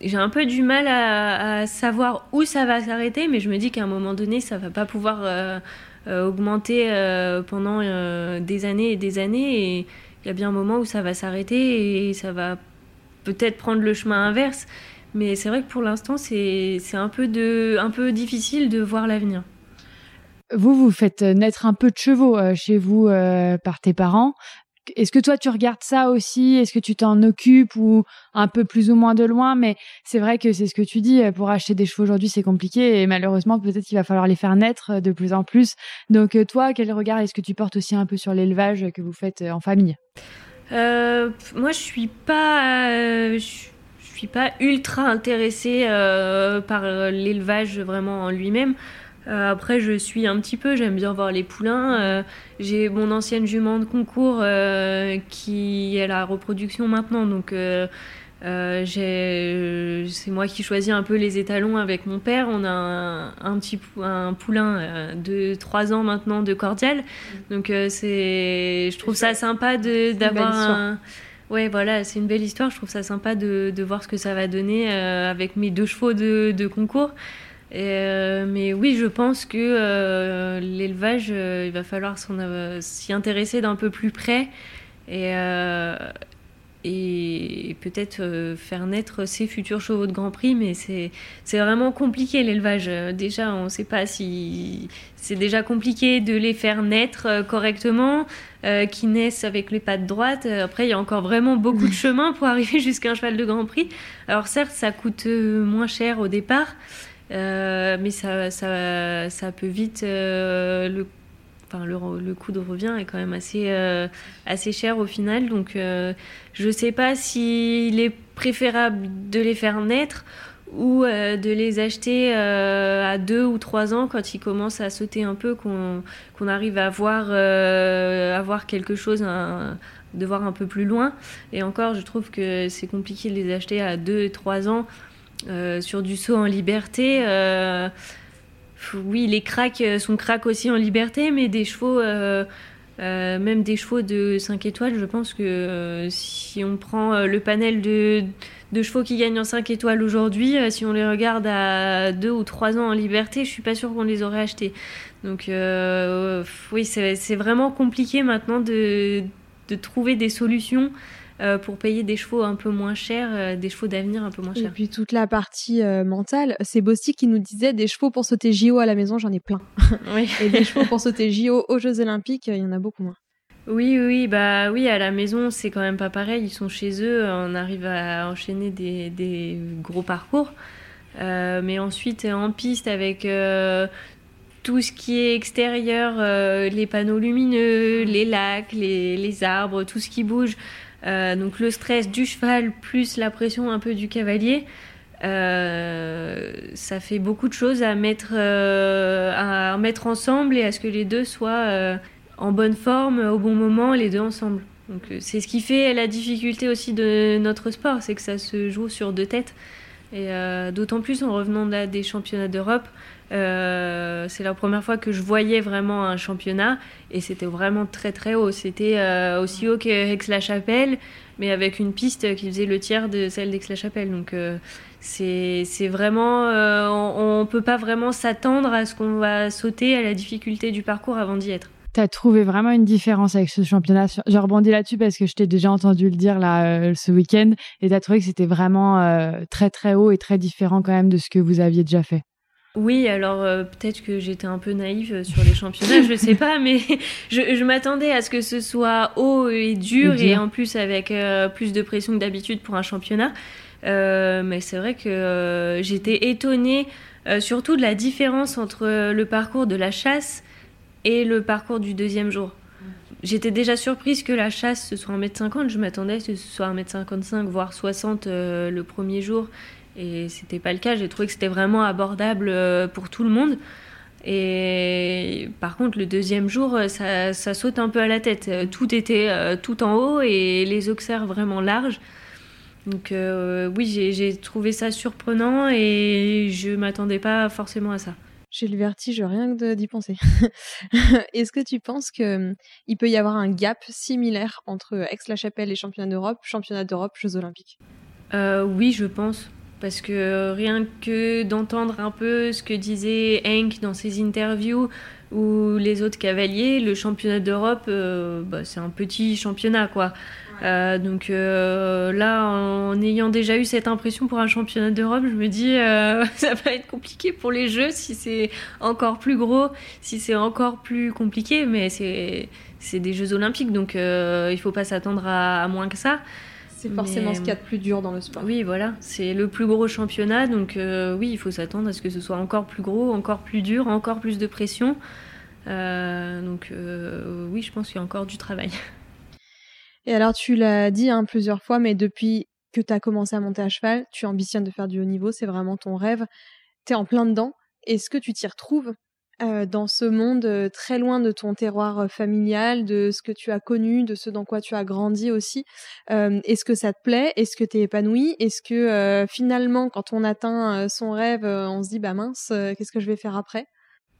j'ai un peu du mal à, à, savoir où ça va s'arrêter, mais je me dis qu'à un moment donné, ça va pas pouvoir augmenter pendant des années et des années. Et il y a bien un moment où ça va s'arrêter et ça va peut-être prendre le chemin inverse. Mais c'est vrai que pour l'instant, c'est un, peu un peu difficile de voir l'avenir. Vous, vous faites naître un peu de chevaux euh, chez vous euh, par tes parents. Est-ce que toi, tu regardes ça aussi? Est-ce que tu t'en occupes ou un peu plus ou moins de loin? Mais c'est vrai que c'est ce que tu dis. Euh, pour acheter des chevaux aujourd'hui, c'est compliqué et malheureusement, peut-être qu'il va falloir les faire naître de plus en plus. Donc, toi, quel regard est-ce que tu portes aussi un peu sur l'élevage que vous faites en famille? Euh, moi, je suis pas, euh, je, suis pas ultra intéressée euh, par l'élevage vraiment en lui-même. après, je suis un petit peu, j'aime bien voir les poulains. J'ai mon ancienne jument de concours qui est la reproduction maintenant, donc euh, euh, c'est moi qui choisis un peu les étalons avec mon père. On a un, petit un poulain euh, de 3 ans maintenant de cordial. Donc c'est, je trouve ça sympa d'avoir un... Ouais, voilà, c'est une belle histoire. Je trouve ça sympa de, de voir ce que ça va donner avec mes deux chevaux de, de concours. Et, mais oui, je pense que l'élevage, il va falloir s'y intéresser d'un peu plus près. Et, et peut-être euh, faire naître ses futurs chevaux de Grand Prix, mais c'est vraiment compliqué l'élevage. Euh, déjà, on ne sait pas si c'est déjà compliqué de les faire naître euh, correctement, qui naissent avec les pattes droites. Après, il y a encore vraiment beaucoup de chemin pour arriver jusqu'à un cheval de Grand Prix. Alors certes, ça coûte moins cher au départ, mais ça, ça, ça, peut vite le Enfin, le, coût de revient est quand même assez, euh, assez cher au final. Donc, euh, je ne sais pas s'il est préférable de les faire naître ou euh, de les acheter à deux ou trois ans quand ils commencent à sauter un peu, qu'on arrive à voir, à voir quelque chose, de voir un peu plus loin. Et encore, je trouve que c'est compliqué de les acheter à deux et trois ans sur du saut en liberté oui, les cracks euh, sont cracks aussi en liberté, mais des chevaux, euh, euh, même des chevaux de 5 étoiles, je pense que si on prend le panel de, chevaux qui gagnent en 5 étoiles aujourd'hui, si on les regarde à 2 ou 3 ans en liberté, je suis pas sûre qu'on les aurait achetés. Donc oui, c'est vraiment compliqué maintenant de trouver des solutions euh, pour payer des chevaux un peu moins chers, euh, des chevaux d'avenir un peu moins chers. Et puis toute la partie euh, mentale, c'est Bosti qui nous disait des chevaux pour sauter JO à la maison, j'en ai plein. Oui. Et des chevaux pour sauter JO aux Jeux Olympiques, il y en a beaucoup moins. Oui, oui, bah oui, à la maison, c'est quand même pas pareil. Ils sont chez eux, on arrive à enchaîner des, des gros parcours. mais ensuite, en piste, avec tout ce qui est extérieur, les panneaux lumineux, les lacs, les, les, arbres, tout ce qui bouge, euh, donc le stress du cheval plus la pression un peu du cavalier, euh, ça fait beaucoup de choses à mettre, euh, à mettre ensemble et à ce que les deux soient en bonne forme au bon moment, les deux ensemble. Donc c'est ce qui fait la difficulté aussi de notre sport, c'est que ça se joue sur deux têtes. Et d'autant plus en revenant des championnats d'Europe, euh, c'est la première fois que je voyais vraiment un championnat et c'était vraiment très très haut. C'était euh, aussi haut qu'Aix-la-Chapelle, mais avec une piste qui faisait le tiers de celle d'Aix-la-Chapelle. Donc euh, c'est vraiment, on, ne peut pas vraiment s'attendre à ce qu'on va sauter à la difficulté du parcours avant d'y être. Tu as trouvé vraiment une différence avec ce championnat? Je rebondis là-dessus parce que je t'ai déjà entendu le dire là ce week-end et tu as trouvé que c'était vraiment très très haut et très différent quand même de ce que vous aviez déjà fait. Oui, alors euh, peut-être que j'étais un peu naïve euh, sur les championnats, je ne sais pas, mais je, m'attendais à ce que ce soit haut et dur, et, en plus avec euh, plus de pression que d'habitude pour un championnat. mais c'est vrai que j'étais étonnée, surtout de la différence entre le parcours de la chasse et le parcours du deuxième jour. j'étais déjà surprise que la chasse ce soit 1m50. Je m'attendais à ce que ce soit 1m55, voire 60 le premier jour. Et c'était pas le cas. J'ai trouvé que c'était vraiment abordable pour tout le monde. Et par contre, le deuxième jour, ça, ça, saute un peu à la tête. Tout était tout en haut et les auxerres vraiment larges. Donc euh, oui, j'ai trouvé ça surprenant et je m'attendais pas forcément à ça. J'ai le vertige rien que d'y penser. Est-ce que tu penses qu'il peut y avoir un gap similaire entre Aix-la-Chapelle et championnat d'Europe, championnat d'Europe, Jeux Olympiques? Euh, Oui, je pense. Parce que rien que d'entendre un peu ce que disait Henk dans ses interviews ou les autres cavaliers, le championnat d'Europe, euh, bah, c'est un petit championnat, quoi. Euh, donc euh, là, en ayant déjà eu cette impression pour un championnat d'Europe, je me dis euh, ça va être compliqué pour les Jeux si c'est encore plus gros, si c'est encore plus compliqué, mais c'est c'est des Jeux Olympiques, donc il faut pas s'attendre à, moins que ça. C'est forcément ce qu'il y a de plus dur dans le sport. Oui, voilà, c'est le plus gros championnat, donc oui, il faut s'attendre à ce que ce soit encore plus gros, encore plus dur, encore plus de pression. donc oui, je pense qu'il y a encore du travail. Et alors, tu l'as dit hein, plusieurs fois, mais depuis que tu as commencé à monter à cheval, tu ambitionnes de faire du haut niveau, c'est vraiment ton rêve. Tu es en plein dedans. Est-ce que tu t'y retrouves euh, dans ce monde euh, très loin de ton terroir euh, familial, de ce que tu as connu, de ce dans quoi tu as grandi aussi Est-ce que ça te plaît? Est-ce que tu es épanoui? Est-ce que finalement, quand on atteint son rêve, on se dit, bah mince, qu'est-ce que je vais faire après?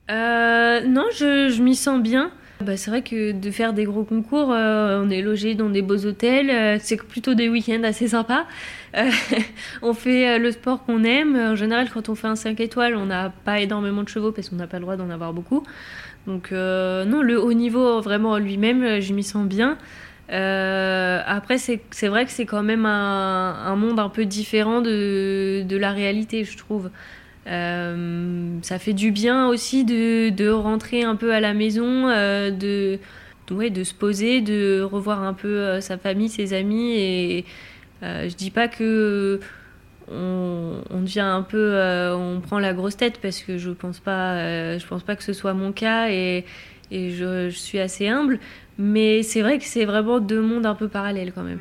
Non, je m'y sens bien. Bah, c'est vrai que de faire des gros concours, euh, on est logé dans des beaux hôtels, euh, c'est plutôt des week-ends assez sympas. Euh, on fait le sport qu'on aime. En général, quand on fait un 5 étoiles, on n'a pas énormément de chevaux parce qu'on n'a pas le droit d'en avoir beaucoup. Donc non, le haut niveau, vraiment lui-même, je m'y sens bien. après, c'est vrai que c'est quand même un, un, monde un peu différent de, de la réalité, je trouve. Euh, ça fait du bien aussi de, rentrer un peu à la maison, euh, de, ouais, de se poser, de revoir un peu euh, sa famille, ses amis. Et je dis pas que on, on, devient un peu, on prend la grosse tête parce que je pense pas, je pense pas que ce soit mon cas et, je, suis assez humble. Mais c'est vrai que c'est vraiment deux mondes un peu parallèles quand même.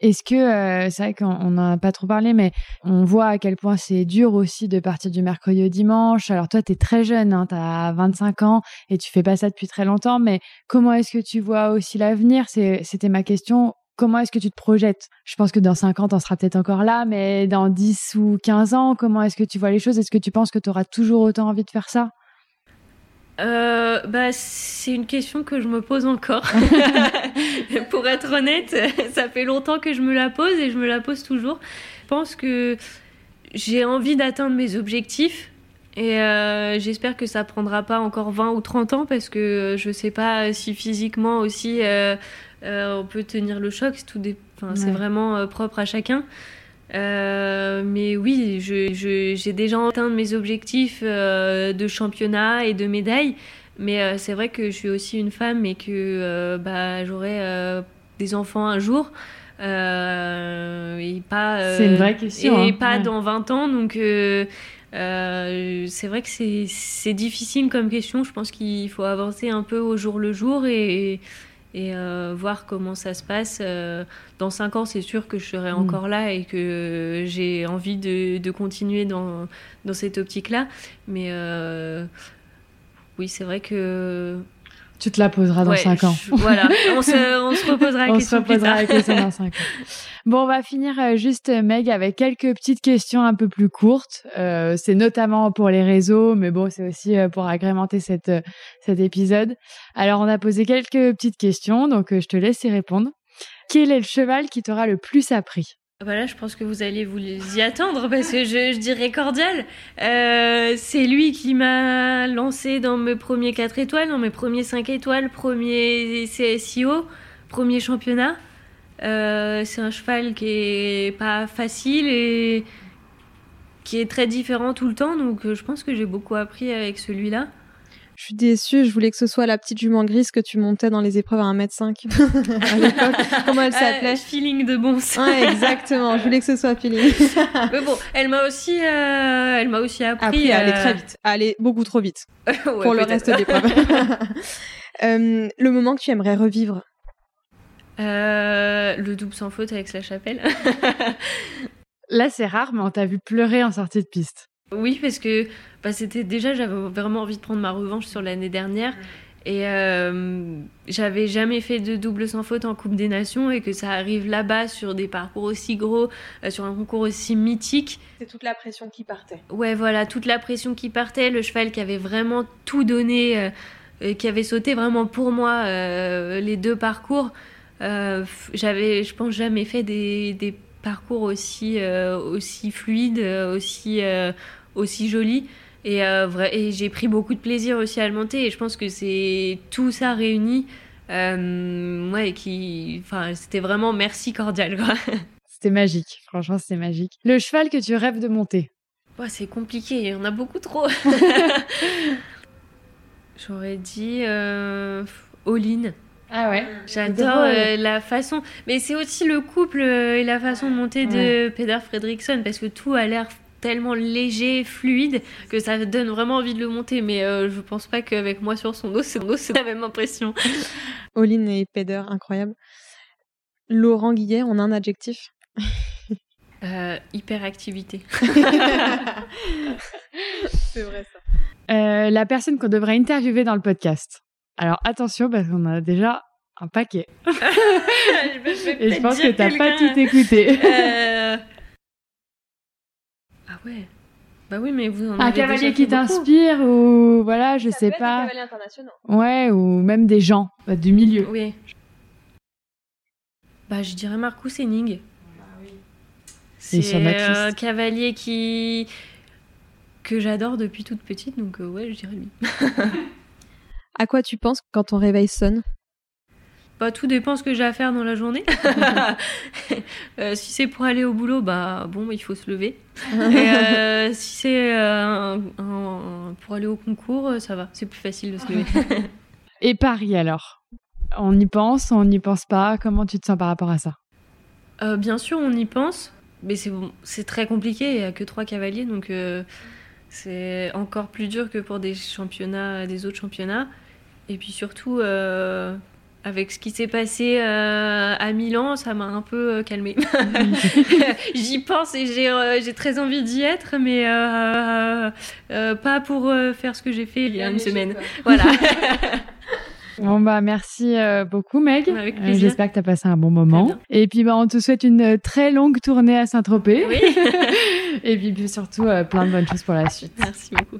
Est-ce que, euh, c'est vrai qu'on n'en a pas trop parlé, mais on voit à quel point c'est dur aussi de partir du mercredi au dimanche. Alors toi, tu es très jeune, hein, tu as 25 ans et tu fais pas ça depuis très longtemps, mais comment est-ce que tu vois aussi l'avenir? C'était ma question. Comment est-ce que tu te projettes? Je pense que dans 5 ans, tu seras peut-être encore là, mais dans 10 ou 15 ans, comment est-ce que tu vois les choses? Est-ce que tu penses que tu auras toujours autant envie de faire ça? Euh, bah, c'est une question que je me pose encore. Pour être honnête, ça fait longtemps que je me la pose et je me la pose toujours. Je pense que j'ai envie d'atteindre mes objectifs et euh, j'espère que ça prendra pas encore 20 ou 30 ans parce que je sais pas si physiquement aussi euh, on peut tenir le choc. Tout C'est vraiment propre à chacun. Euh, mais oui, j'ai déjà atteint mes objectifs euh, de championnat et de médailles. Mais euh, c'est vrai que je suis aussi une femme et que bah, j'aurai des enfants un jour. et pas, c'est une vraie question. Et hein. pas dans 20 ans. Donc c'est vrai que c'est difficile comme question. Je pense qu'il faut avancer un peu au jour le jour et et euh, voir comment ça se passe. Euh, dans cinq ans, c'est sûr que je serai mm. encore là et que j'ai envie de, de, continuer dans, dans cette optique-là. Mais euh, oui, c'est vrai que... Tu te la poseras dans cinq ans. voilà, on se, on se reposera la question plus tard. dans cinq ans. Bon, on va finir euh, juste, euh, Meg, avec quelques petites questions un peu plus courtes. Euh, c'est notamment pour les réseaux, mais bon, c'est aussi pour agrémenter cette, cet épisode. Alors, on a posé quelques petites questions, donc je te laisse y répondre. Quel est le cheval qui t'aura le plus appris? Voilà, je pense que vous allez vous y attendre parce que je, dirais cordial. c'est lui qui m'a lancé dans mes premiers 4 étoiles, dans mes premiers 5 étoiles, premier CSIO, premier championnat. Euh, c'est un cheval qui est pas facile et qui est très différent tout le temps, donc euh, je pense que j'ai beaucoup appris avec celui-là. Je suis déçue, je voulais que ce soit la petite jument grise que tu montais dans les épreuves à 1m5 à l'époque. Comment elle s'appelait euh, Feeling de bon sens. exactement, je voulais que ce soit Feeling. Mais bon, elle m'a aussi, elle m'a aussi appris, à aller très vite, à aller beaucoup trop vite pour le reste des épreuves. Euh, le moment que tu aimerais revivre euh, Le double sans faute avec la chapelle. Là, c'est rare, mais on t'a vu pleurer en sortie de piste. Oui, parce que bah, c'était déjà, j'avais vraiment envie de prendre ma revanche sur l'année dernière. Et euh, j'avais jamais fait de double sans faute en Coupe des Nations et que ça arrive là-bas sur des parcours aussi gros, euh, sur un concours aussi mythique. C'est toute la pression qui partait. Ouais, voilà, toute la pression qui partait, le cheval qui avait vraiment tout donné, euh, qui avait sauté vraiment pour moi les deux parcours. J'avais, je pense, jamais fait des, des parcours aussi, aussi fluides, aussi, aussi jolis. Et, euh, et j'ai pris beaucoup de plaisir aussi à le monter. Et je pense que c'est tout ça réuni. Euh, ouais, qui, enfin, c'était vraiment merci cordial. C'était magique. Franchement, c'était magique. Le cheval que tu rêves de monter? Ouais, C'est compliqué. Il y en a beaucoup trop. J'aurais dit euh, all-in. Ah ouais. J'adore euh, la façon, mais c'est aussi le couple euh, et la façon de monter de. Peder Fredriksson parce que tout a l'air tellement léger, fluide, que ça donne vraiment envie de le monter. Mais euh, je pense pas qu'avec moi sur son dos, c'est la même impression. Olin et Peder, incroyable. Laurent Guillet, on a un adjectif? Euh, Hyperactivité. c'est vrai ça. Euh, la personne qu'on devrait interviewer dans le podcast. Alors attention parce qu'on a déjà un paquet. et je pense que t'as pas tout écouté. Euh, ouais. Bah oui, mais vous en Un avez cavalier déjà qui t'inspire ou voilà, je Ça sais peut être des pas. Ouais, ou même des gens bah, du milieu. Oui. Bah, je dirais Marcus Henning. Et sur C'est un liste. cavalier qui que j'adore depuis toute petite, donc euh, ouais, je dirais lui. À quoi tu penses quand ton réveil sonne? Bah, tout dépend ce que j'ai à faire dans la journée. Euh, si c'est pour aller au boulot, bah bon, il faut se lever. Et, euh, si c'est euh, pour aller au concours, ça va, c'est plus facile de se lever. Et Paris alors? On y pense, on n'y pense pas? Comment tu te sens par rapport à ça? Euh, bien sûr, on y pense, mais c'est bon, très compliqué. Il n'y a que trois cavaliers, donc euh, c'est encore plus dur que pour des championnats, des autres championnats. Et puis surtout, euh, avec ce qui s'est passé euh, à Milan, ça m'a un peu euh, calmée. J'y pense et j'ai euh, j'ai très envie d'y être, mais euh, euh, pas pour euh, faire ce que j'ai fait il y a une semaine. Voilà. Bon bah merci euh, beaucoup Meg. Avec Euh, plaisir. J'espère que tu as passé un bon moment. Et puis bah on te souhaite une très longue tournée à Saint-Tropez. Oui. Et puis, puis surtout euh, plein de bonnes choses pour la suite. Merci beaucoup.